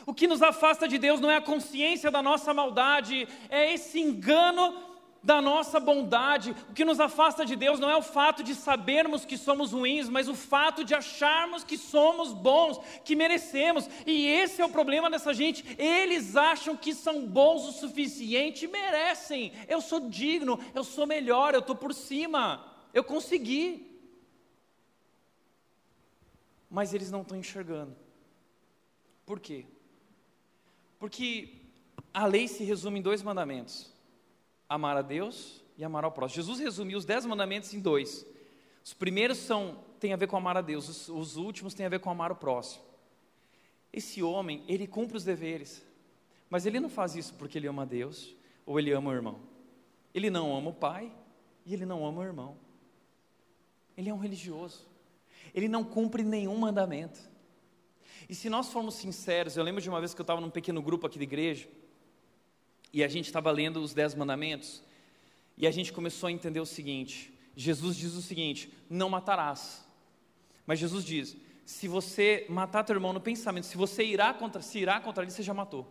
O que nos afasta de Deus não é a consciência da nossa maldade, é esse engano da nossa bondade. O que nos afasta de Deus não é o fato de sabermos que somos ruins, mas o fato de acharmos que somos bons, que merecemos. E esse é o problema dessa gente. Eles acham que são bons o suficiente merecem. Eu sou digno, eu sou melhor, eu estou por cima, eu consegui. Mas eles não estão enxergando. Por quê? Porque a lei se resume em dois mandamentos: amar a Deus e amar ao próximo. Jesus resumiu os dez mandamentos em dois. Os primeiros são têm a ver com amar a Deus, os, os últimos têm a ver com amar o próximo. Esse homem, ele cumpre os deveres, mas ele não faz isso porque ele ama a Deus ou ele ama o irmão. Ele não ama o pai e ele não ama o irmão. Ele é um religioso. Ele não cumpre nenhum mandamento. E se nós formos sinceros, eu lembro de uma vez que eu estava num pequeno grupo aqui da igreja, e a gente estava lendo os Dez Mandamentos, e a gente começou a entender o seguinte: Jesus diz o seguinte, não matarás. Mas Jesus diz: se você matar teu irmão no pensamento, se você irá contra, se irá contra ele, você já matou.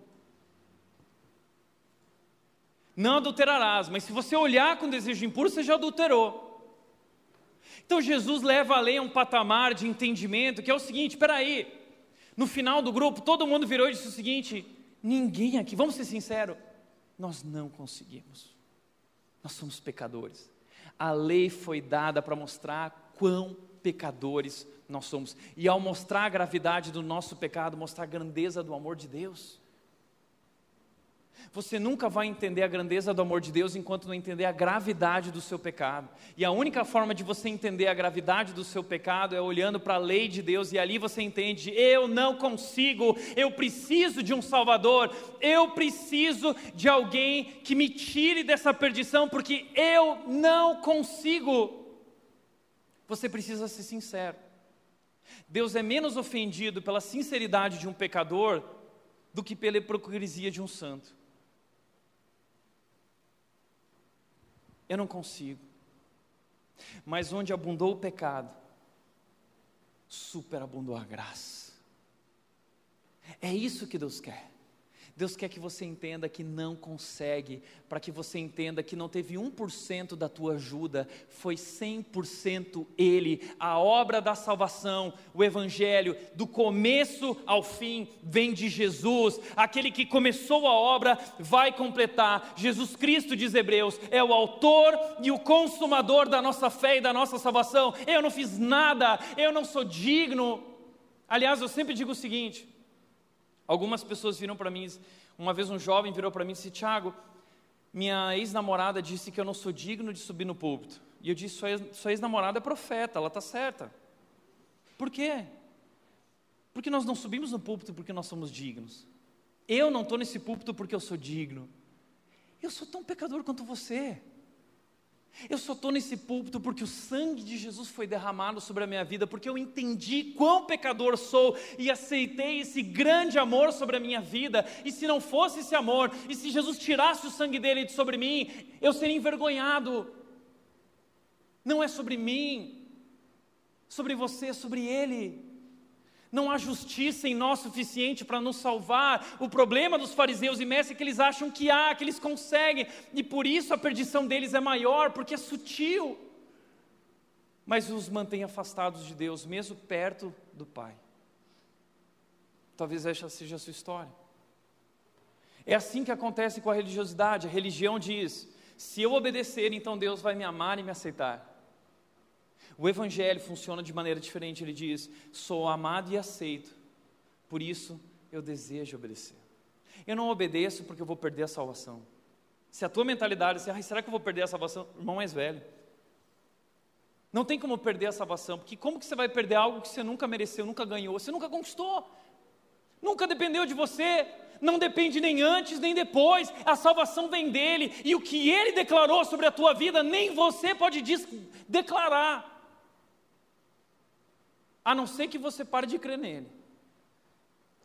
Não adulterarás, mas se você olhar com desejo impuro, você já adulterou. Então Jesus leva a lei a um patamar de entendimento que é o seguinte: espera aí, no final do grupo, todo mundo virou e disse o seguinte: ninguém aqui, vamos ser sinceros, nós não conseguimos. Nós somos pecadores. A lei foi dada para mostrar quão pecadores nós somos. E ao mostrar a gravidade do nosso pecado, mostrar a grandeza do amor de Deus. Você nunca vai entender a grandeza do amor de Deus enquanto não entender a gravidade do seu pecado. E a única forma de você entender a gravidade do seu pecado é olhando para a lei de Deus e ali você entende: eu não consigo, eu preciso de um Salvador, eu preciso de alguém que me tire dessa perdição, porque eu não consigo. Você precisa ser sincero. Deus é menos ofendido pela sinceridade de um pecador do que pela hipocrisia de um santo. Eu não consigo. Mas onde abundou o pecado, superabundou a graça. É isso que Deus quer. Deus quer que você entenda que não consegue, para que você entenda que não teve 1% da tua ajuda, foi 100% Ele. A obra da salvação, o Evangelho, do começo ao fim, vem de Jesus. Aquele que começou a obra vai completar. Jesus Cristo, diz Hebreus, é o autor e o consumador da nossa fé e da nossa salvação. Eu não fiz nada, eu não sou digno. Aliás, eu sempre digo o seguinte: Algumas pessoas viram para mim, uma vez um jovem virou para mim e disse: Tiago, minha ex-namorada disse que eu não sou digno de subir no púlpito. E eu disse: sua ex-namorada é profeta, ela está certa. Por quê? Porque nós não subimos no púlpito porque nós somos dignos. Eu não estou nesse púlpito porque eu sou digno. Eu sou tão pecador quanto você. Eu só estou nesse púlpito porque o sangue de Jesus foi derramado sobre a minha vida, porque eu entendi quão pecador sou e aceitei esse grande amor sobre a minha vida. E se não fosse esse amor, e se Jesus tirasse o sangue dele de sobre mim, eu seria envergonhado. Não é sobre mim, sobre você, é sobre Ele. Não há justiça em nós suficiente para nos salvar. O problema dos fariseus e mestres é que eles acham que há, que eles conseguem, e por isso a perdição deles é maior, porque é sutil. Mas os mantém afastados de Deus, mesmo perto do Pai. Talvez essa seja a sua história. É assim que acontece com a religiosidade. A religião diz: se eu obedecer, então Deus vai me amar e me aceitar. O Evangelho funciona de maneira diferente. Ele diz: sou amado e aceito, por isso eu desejo obedecer. Eu não obedeço porque eu vou perder a salvação. Se a tua mentalidade é, será que eu vou perder a salvação? Irmão mais velho. Não tem como perder a salvação, porque como que você vai perder algo que você nunca mereceu, nunca ganhou, você nunca conquistou? Nunca dependeu de você, não depende nem antes nem depois, a salvação vem dele, e o que ele declarou sobre a tua vida, nem você pode declarar a não ser que você pare de crer nele,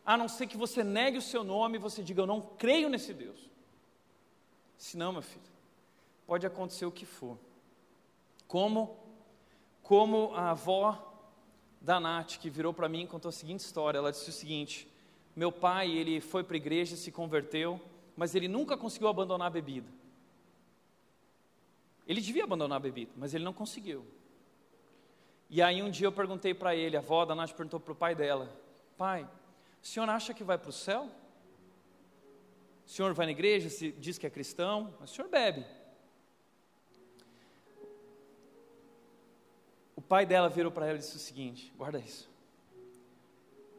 a não ser que você negue o seu nome e você diga: Eu não creio nesse Deus. Senão, meu filho, pode acontecer o que for. Como, como a avó da Nath, que virou para mim e contou a seguinte história: ela disse o seguinte, meu pai, ele foi para a igreja, se converteu, mas ele nunca conseguiu abandonar a bebida. Ele devia abandonar a bebida, mas ele não conseguiu. E aí um dia eu perguntei para ele, a avó da Nath perguntou para o pai dela: Pai, o senhor acha que vai para o céu? O senhor vai na igreja, se diz que é cristão, mas o senhor bebe. O pai dela virou para ela e disse o seguinte: guarda isso.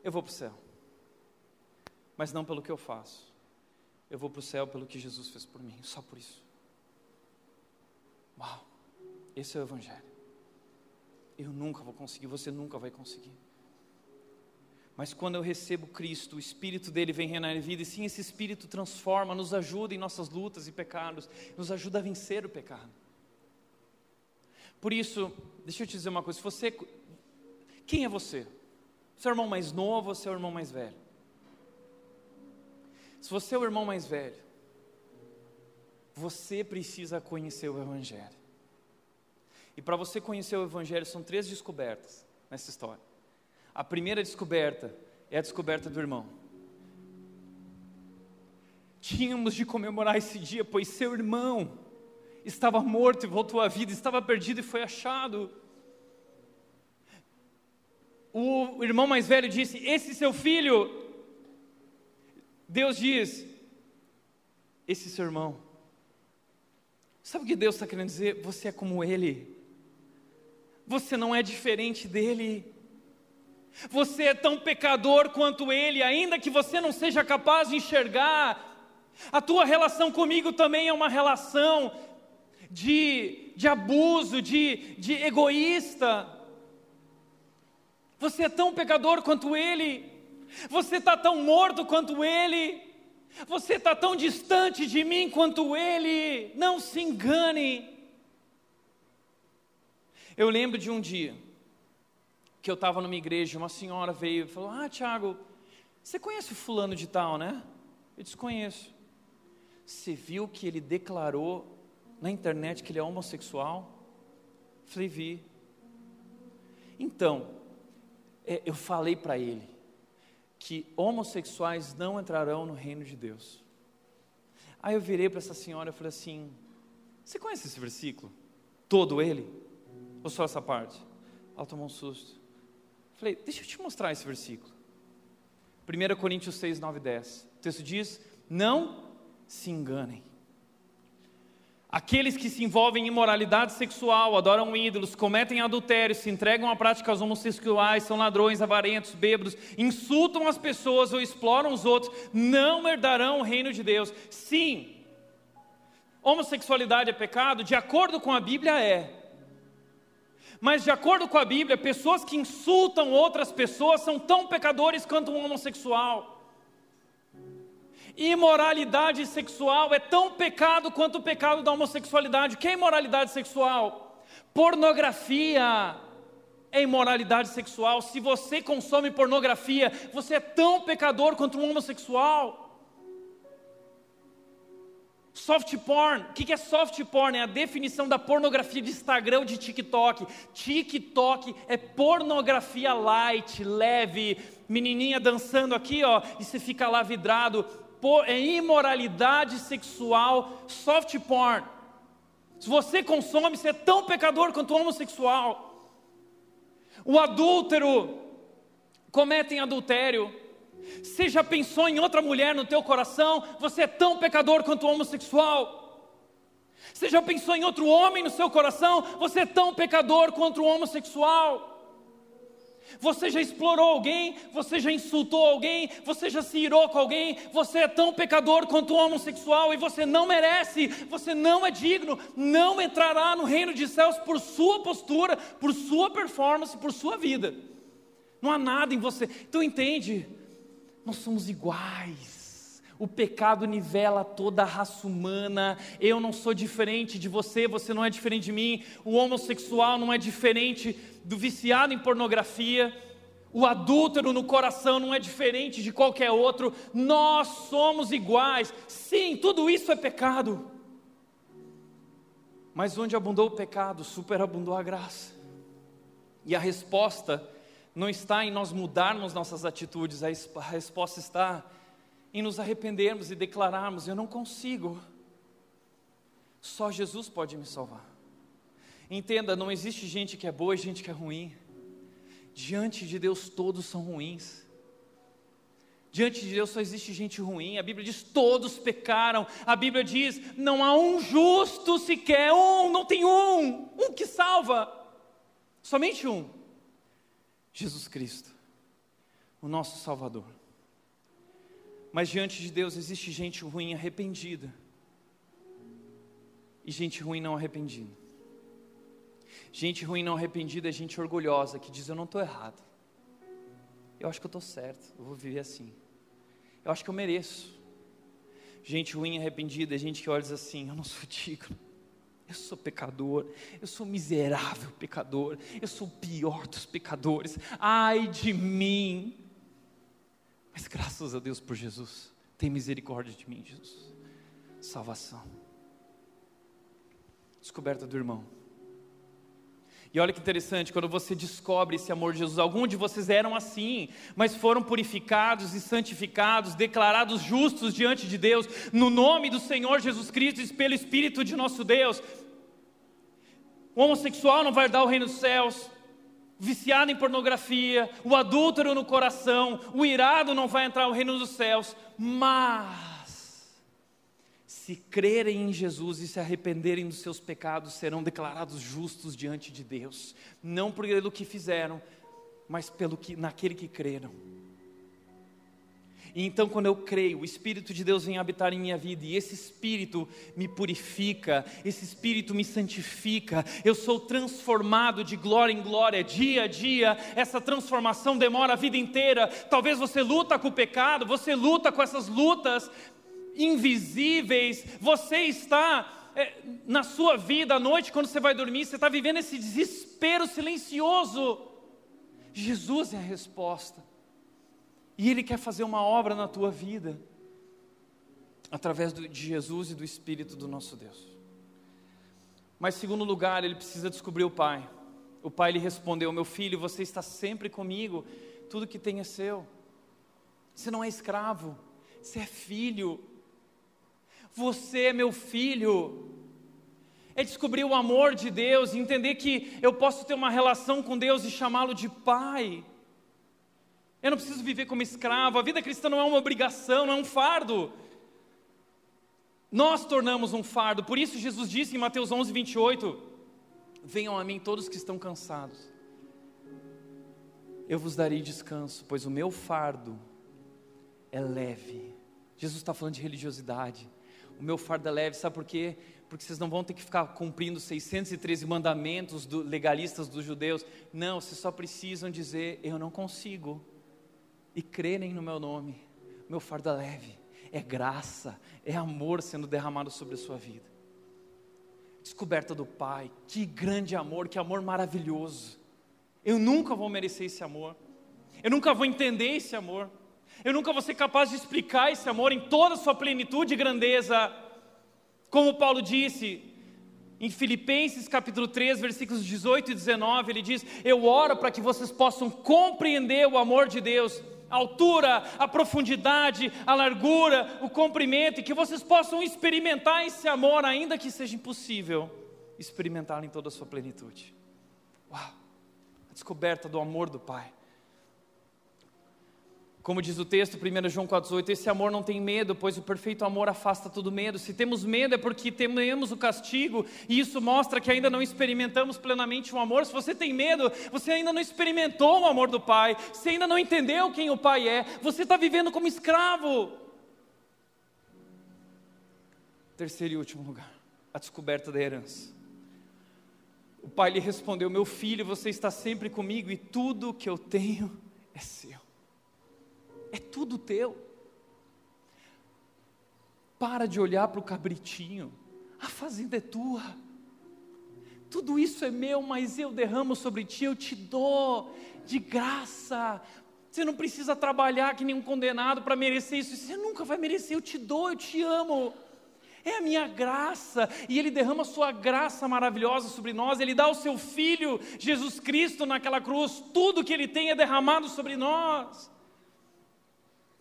Eu vou para o céu, mas não pelo que eu faço. Eu vou para o céu pelo que Jesus fez por mim, só por isso. Uau, esse é o Evangelho. Eu nunca vou conseguir, você nunca vai conseguir. Mas quando eu recebo Cristo, o Espírito dele vem reinar em vida, e sim, esse Espírito transforma, nos ajuda em nossas lutas e pecados, nos ajuda a vencer o pecado. Por isso, deixa eu te dizer uma coisa: você, quem é você? Você é o irmão mais novo ou você é o irmão mais velho? Se você é o irmão mais velho, você precisa conhecer o Evangelho. E para você conhecer o Evangelho, são três descobertas nessa história. A primeira descoberta é a descoberta do irmão. Tínhamos de comemorar esse dia, pois seu irmão estava morto e voltou à vida, estava perdido e foi achado. O irmão mais velho disse: Esse seu filho. Deus diz: Esse seu irmão. Sabe o que Deus está querendo dizer? Você é como ele. Você não é diferente dele. Você é tão pecador quanto ele, ainda que você não seja capaz de enxergar. A tua relação comigo também é uma relação de, de abuso, de, de egoísta. Você é tão pecador quanto ele. Você está tão morto quanto ele. Você está tão distante de mim quanto ele. Não se engane. Eu lembro de um dia que eu estava numa igreja, uma senhora veio e falou: Ah, Tiago, você conhece o fulano de tal, né? Eu desconheço. Você viu que ele declarou na internet que ele é homossexual? Falei, vi. Então, é, eu falei para ele que homossexuais não entrarão no reino de Deus. Aí eu virei para essa senhora e falei assim: Você conhece esse versículo? Todo ele? Ou só essa parte? Ela tomou um susto. Falei: Deixa eu te mostrar esse versículo. 1 Coríntios 6, 9 e 10. O texto diz: Não se enganem. Aqueles que se envolvem em imoralidade sexual, adoram ídolos, cometem adultério, se entregam a práticas homossexuais, são ladrões, avarentos, bêbados, insultam as pessoas ou exploram os outros, não herdarão o reino de Deus. Sim, homossexualidade é pecado? De acordo com a Bíblia, é. Mas, de acordo com a Bíblia, pessoas que insultam outras pessoas são tão pecadores quanto um homossexual. Imoralidade sexual é tão pecado quanto o pecado da homossexualidade. O que é imoralidade sexual? Pornografia é imoralidade sexual. Se você consome pornografia, você é tão pecador quanto um homossexual. Soft porn, o que é soft porn? É a definição da pornografia de Instagram ou de TikTok. TikTok é pornografia light, leve, menininha dançando aqui, ó, e você fica lá vidrado é imoralidade sexual, soft porn. Se você consome, você é tão pecador quanto o homossexual. O adúltero cometem adultério. Você já pensou em outra mulher no teu coração? Você é tão pecador quanto o homossexual. Você já pensou em outro homem no seu coração? Você é tão pecador quanto o homossexual. Você já explorou alguém? Você já insultou alguém? Você já se irou com alguém? Você é tão pecador quanto um homossexual e você não merece, você não é digno, não entrará no reino de céus por sua postura, por sua performance, por sua vida. Não há nada em você. Então entende? Nós somos iguais. O pecado nivela toda a raça humana. Eu não sou diferente de você, você não é diferente de mim. O homossexual não é diferente do viciado em pornografia. O adúltero no coração não é diferente de qualquer outro. Nós somos iguais. Sim, tudo isso é pecado. Mas onde abundou o pecado, superabundou a graça. E a resposta não está em nós mudarmos nossas atitudes, a resposta está em nos arrependermos e declararmos: Eu não consigo, só Jesus pode me salvar. Entenda, não existe gente que é boa e gente que é ruim. Diante de Deus todos são ruins. Diante de Deus só existe gente ruim. A Bíblia diz: todos pecaram. A Bíblia diz: não há um justo sequer, um, não tem um, um que salva. Somente um: Jesus Cristo, o nosso Salvador. Mas diante de Deus existe gente ruim arrependida. E gente ruim não arrependida. Gente ruim não arrependida é gente orgulhosa que diz: Eu não estou errado. Eu acho que eu estou certo. Eu vou viver assim. Eu acho que eu mereço. Gente ruim arrependida é gente que olha e diz assim: Eu não sou digno. Eu sou pecador, eu sou miserável pecador, eu sou o pior dos pecadores. Ai de mim, mas graças a Deus por Jesus. Tem misericórdia de mim, Jesus. Salvação. Descoberta do irmão. E olha que interessante, quando você descobre esse amor de Jesus, alguns de vocês eram assim, mas foram purificados e santificados, declarados justos diante de Deus, no nome do Senhor Jesus Cristo e pelo Espírito de nosso Deus. O homossexual não vai dar o reino dos céus, viciado em pornografia, o adúltero no coração, o irado não vai entrar no reino dos céus, mas se crerem em Jesus e se arrependerem dos seus pecados, serão declarados justos diante de Deus, não por pelo que fizeram, mas pelo que naquele que creram. E então, quando eu creio, o Espírito de Deus vem habitar em minha vida, e esse Espírito me purifica, esse Espírito me santifica, eu sou transformado de glória em glória, dia a dia, essa transformação demora a vida inteira. Talvez você luta com o pecado, você luta com essas lutas invisíveis, você está é, na sua vida à noite, quando você vai dormir, você está vivendo esse desespero silencioso. Jesus é a resposta. E Ele quer fazer uma obra na tua vida, através do, de Jesus e do Espírito do nosso Deus. Mas, segundo lugar, ele precisa descobrir o Pai. O Pai lhe respondeu: Meu filho, você está sempre comigo, tudo que tem é seu. Você não é escravo, você é filho. Você é meu filho. É descobrir o amor de Deus entender que eu posso ter uma relação com Deus e chamá-lo de Pai. Eu não preciso viver como escravo. A vida cristã não é uma obrigação, não é um fardo. Nós tornamos um fardo. Por isso Jesus disse em Mateus 11, 28: Venham a mim todos que estão cansados. Eu vos darei descanso, pois o meu fardo é leve. Jesus está falando de religiosidade. O meu fardo é leve, sabe por quê? Porque vocês não vão ter que ficar cumprindo 613 mandamentos do, legalistas dos judeus. Não, vocês só precisam dizer: Eu não consigo e crerem no meu nome, meu fardo é leve, é graça, é amor sendo derramado sobre a sua vida. Descoberta do Pai, que grande amor, que amor maravilhoso. Eu nunca vou merecer esse amor, eu nunca vou entender esse amor, eu nunca vou ser capaz de explicar esse amor em toda a sua plenitude e grandeza. Como Paulo disse, em Filipenses capítulo 3, versículos 18 e 19, ele diz: Eu oro para que vocês possam compreender o amor de Deus a altura, a profundidade, a largura, o comprimento, e que vocês possam experimentar esse amor, ainda que seja impossível experimentá-lo em toda a sua plenitude. Uau! A descoberta do amor do Pai. Como diz o texto, 1 João 4,8: Esse amor não tem medo, pois o perfeito amor afasta todo medo. Se temos medo é porque tememos o castigo, e isso mostra que ainda não experimentamos plenamente o amor. Se você tem medo, você ainda não experimentou o amor do Pai, você ainda não entendeu quem o Pai é, você está vivendo como escravo. Terceiro e último lugar, a descoberta da herança. O pai lhe respondeu: Meu filho, você está sempre comigo e tudo que eu tenho é seu é tudo teu. Para de olhar para o cabritinho, a fazenda é tua. Tudo isso é meu, mas eu derramo sobre ti, eu te dou de graça. Você não precisa trabalhar que nenhum condenado para merecer isso. Você nunca vai merecer, eu te dou, eu te amo. É a minha graça, e Ele derrama a sua graça maravilhosa sobre nós, Ele dá o seu Filho, Jesus Cristo, naquela cruz, tudo que Ele tem é derramado sobre nós.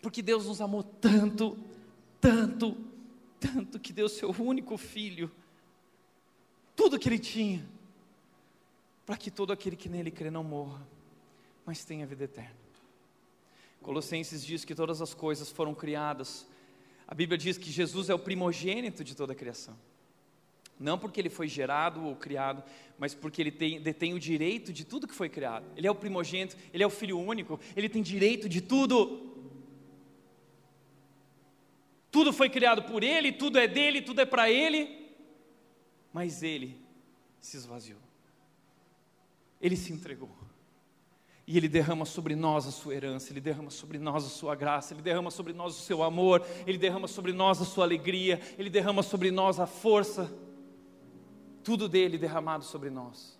Porque Deus nos amou tanto, tanto, tanto, que deu seu único filho, tudo que ele tinha, para que todo aquele que nele crê não morra, mas tenha vida eterna. Colossenses diz que todas as coisas foram criadas. A Bíblia diz que Jesus é o primogênito de toda a criação. Não porque ele foi gerado ou criado, mas porque ele tem, detém o direito de tudo que foi criado. Ele é o primogênito, ele é o filho único, ele tem direito de tudo. Tudo foi criado por Ele, tudo é dele, tudo é para Ele, mas Ele se esvaziou, Ele se entregou. E Ele derrama sobre nós a sua herança, Ele derrama sobre nós a sua graça, Ele derrama sobre nós o seu amor, Ele derrama sobre nós a sua alegria, Ele derrama sobre nós a força, tudo dele derramado sobre nós.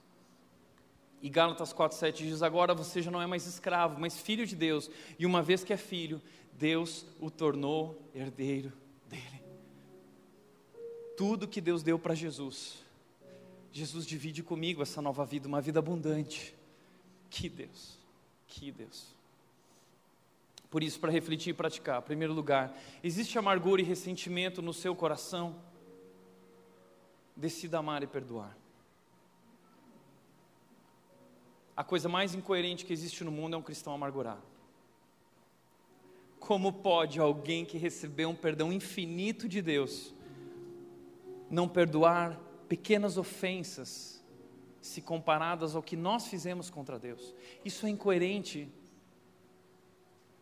E Gálatas 4,7 diz: Agora você já não é mais escravo, mas filho de Deus, e uma vez que é filho, Deus o tornou herdeiro dele. Tudo que Deus deu para Jesus, Jesus divide comigo essa nova vida, uma vida abundante. Que Deus, que Deus. Por isso, para refletir e praticar, em primeiro lugar, existe amargura e ressentimento no seu coração? Decida amar e perdoar. A coisa mais incoerente que existe no mundo é um cristão amargurado. Como pode alguém que recebeu um perdão infinito de Deus não perdoar pequenas ofensas se comparadas ao que nós fizemos contra Deus? Isso é incoerente.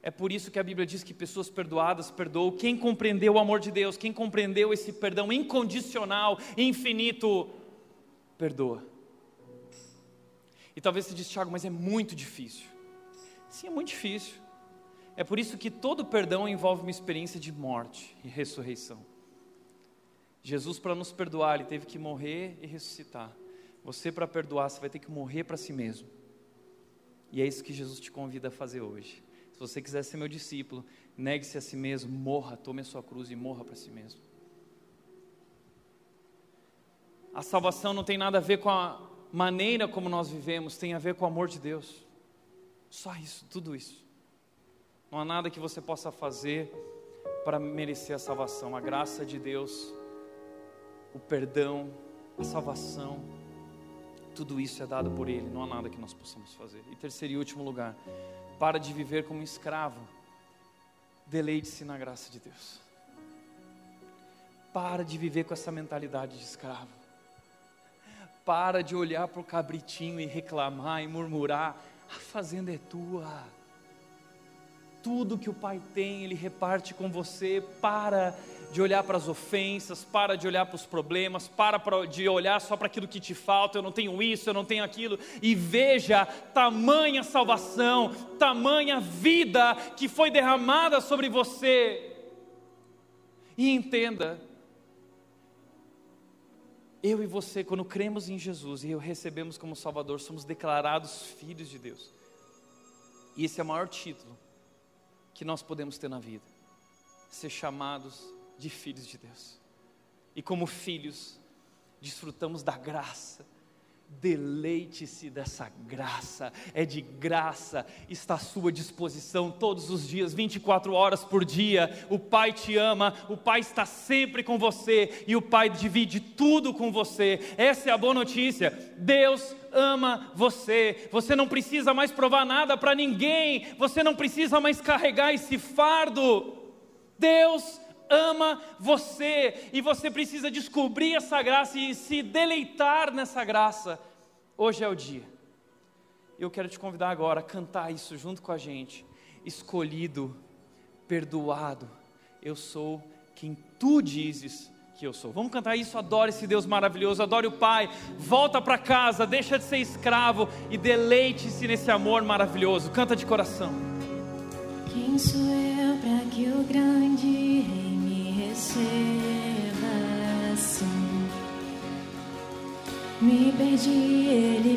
É por isso que a Bíblia diz que pessoas perdoadas perdoam. Quem compreendeu o amor de Deus, quem compreendeu esse perdão incondicional, infinito, perdoa. E talvez você diz, Tiago, mas é muito difícil. Sim, é muito difícil. É por isso que todo perdão envolve uma experiência de morte e ressurreição. Jesus, para nos perdoar, ele teve que morrer e ressuscitar. Você, para perdoar, você vai ter que morrer para si mesmo. E é isso que Jesus te convida a fazer hoje. Se você quiser ser meu discípulo, negue-se a si mesmo, morra, tome a sua cruz e morra para si mesmo. A salvação não tem nada a ver com a maneira como nós vivemos, tem a ver com o amor de Deus. Só isso, tudo isso. Não há nada que você possa fazer para merecer a salvação. A graça de Deus, o perdão, a salvação, tudo isso é dado por Ele. Não há nada que nós possamos fazer. E terceiro e último lugar, para de viver como escravo. Deleite-se na graça de Deus. Para de viver com essa mentalidade de escravo. Para de olhar para o cabritinho e reclamar e murmurar: a fazenda é tua. Tudo que o pai tem, ele reparte com você. Para de olhar para as ofensas, para de olhar para os problemas, para de olhar só para aquilo que te falta, eu não tenho isso, eu não tenho aquilo, e veja tamanha salvação, tamanha vida que foi derramada sobre você. E entenda, eu e você, quando cremos em Jesus e o recebemos como Salvador, somos declarados filhos de Deus. E esse é o maior título que nós podemos ter na vida: ser chamados de filhos de Deus. E como filhos, desfrutamos da graça. Deleite-se dessa graça, é de graça, está à sua disposição todos os dias, 24 horas por dia. O Pai te ama, o Pai está sempre com você e o Pai divide tudo com você. Essa é a boa notícia. Deus ama você. Você não precisa mais provar nada para ninguém, você não precisa mais carregar esse fardo. Deus ama você e você precisa descobrir essa graça e se deleitar nessa graça. Hoje é o dia. Eu quero te convidar agora a cantar isso junto com a gente. Escolhido, perdoado, eu sou quem tu dizes que eu sou. Vamos cantar isso, adore esse Deus maravilhoso, adore o Pai, volta para casa, deixa de ser escravo e deleite-se nesse amor maravilhoso. Canta de coração. Quem sou eu para que o grande assim. Me perdi, ele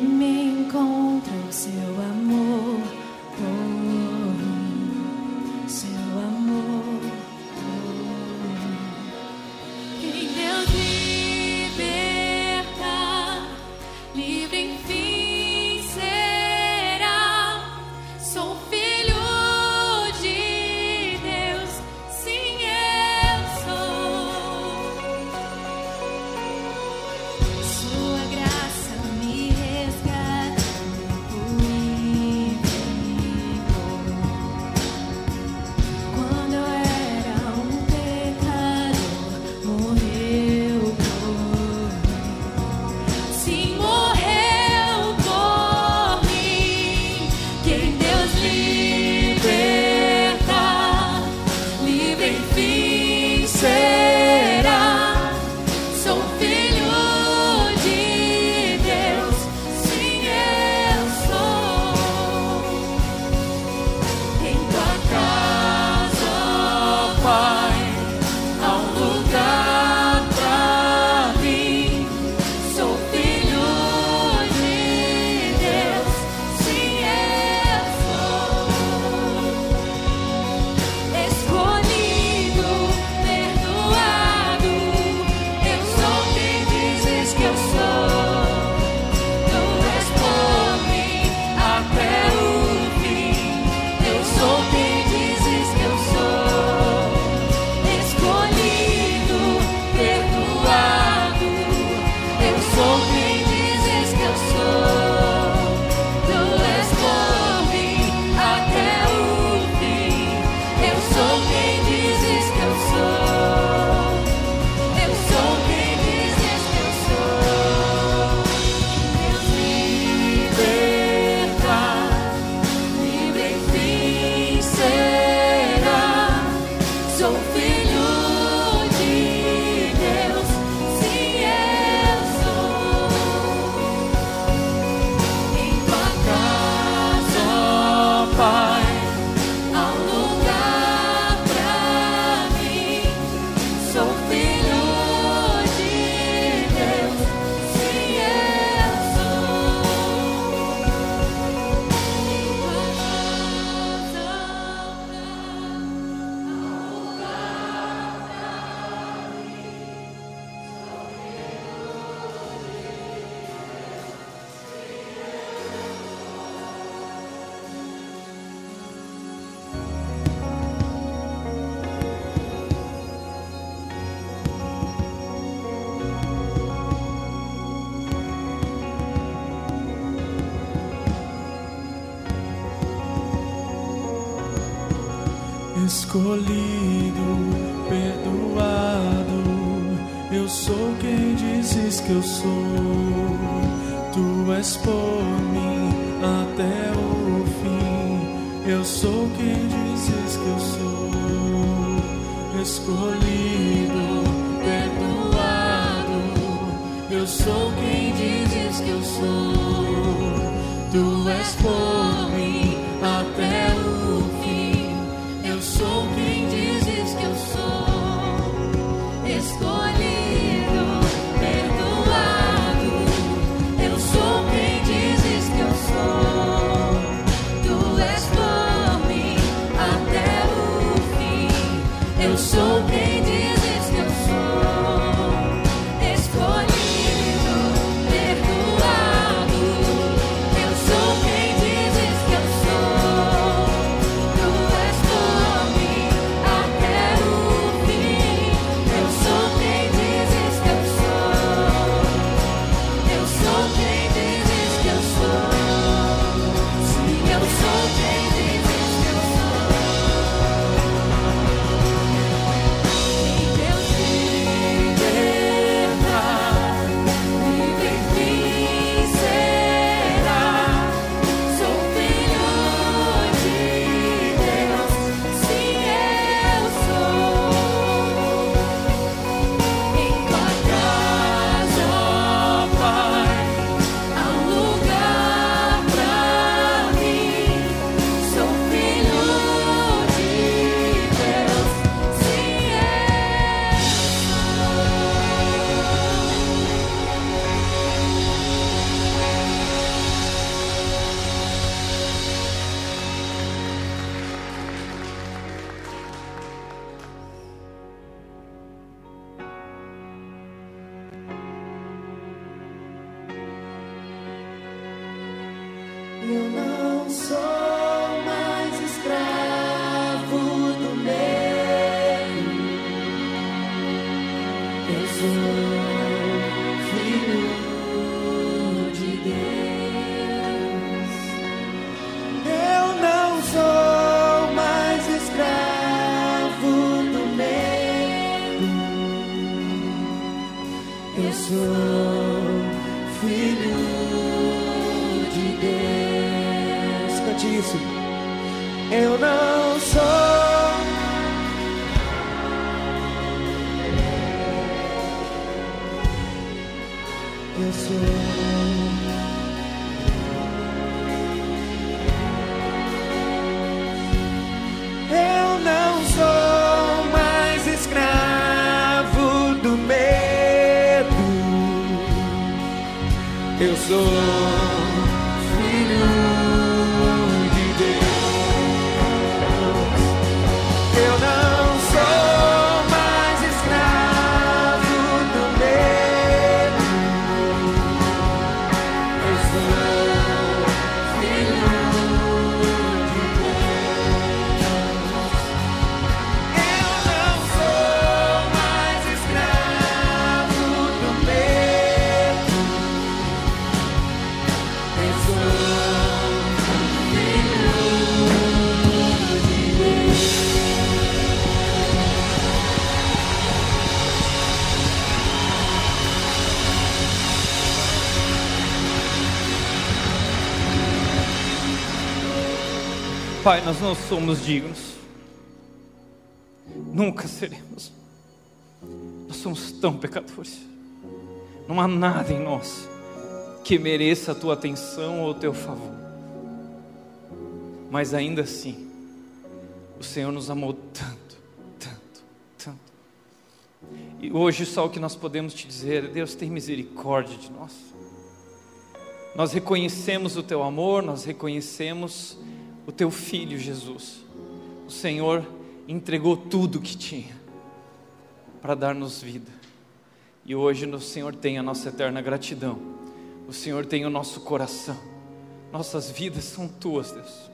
Eu sou Pai, nós não somos dignos, nunca seremos. Nós somos tão pecadores. Não há nada em nós que mereça a tua atenção ou o teu favor. Mas ainda assim, o Senhor nos amou tanto, tanto, tanto. E hoje só o que nós podemos te dizer é: Deus, tem misericórdia de nós. Nós reconhecemos o teu amor, nós reconhecemos o teu filho Jesus. O Senhor entregou tudo que tinha para dar-nos vida. E hoje o Senhor tem a nossa eterna gratidão. O Senhor tem o nosso coração. Nossas vidas são tuas, Deus.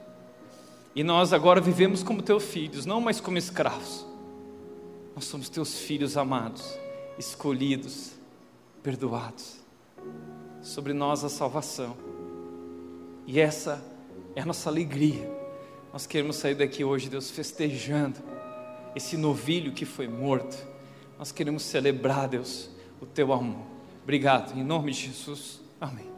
E nós agora vivemos como teus filhos, não mais como escravos. Nós somos teus filhos amados, escolhidos, perdoados. Sobre nós a salvação. E essa é a nossa alegria. Nós queremos sair daqui hoje, Deus, festejando esse novilho que foi morto. Nós queremos celebrar, Deus, o teu amor. Obrigado, em nome de Jesus. Amém.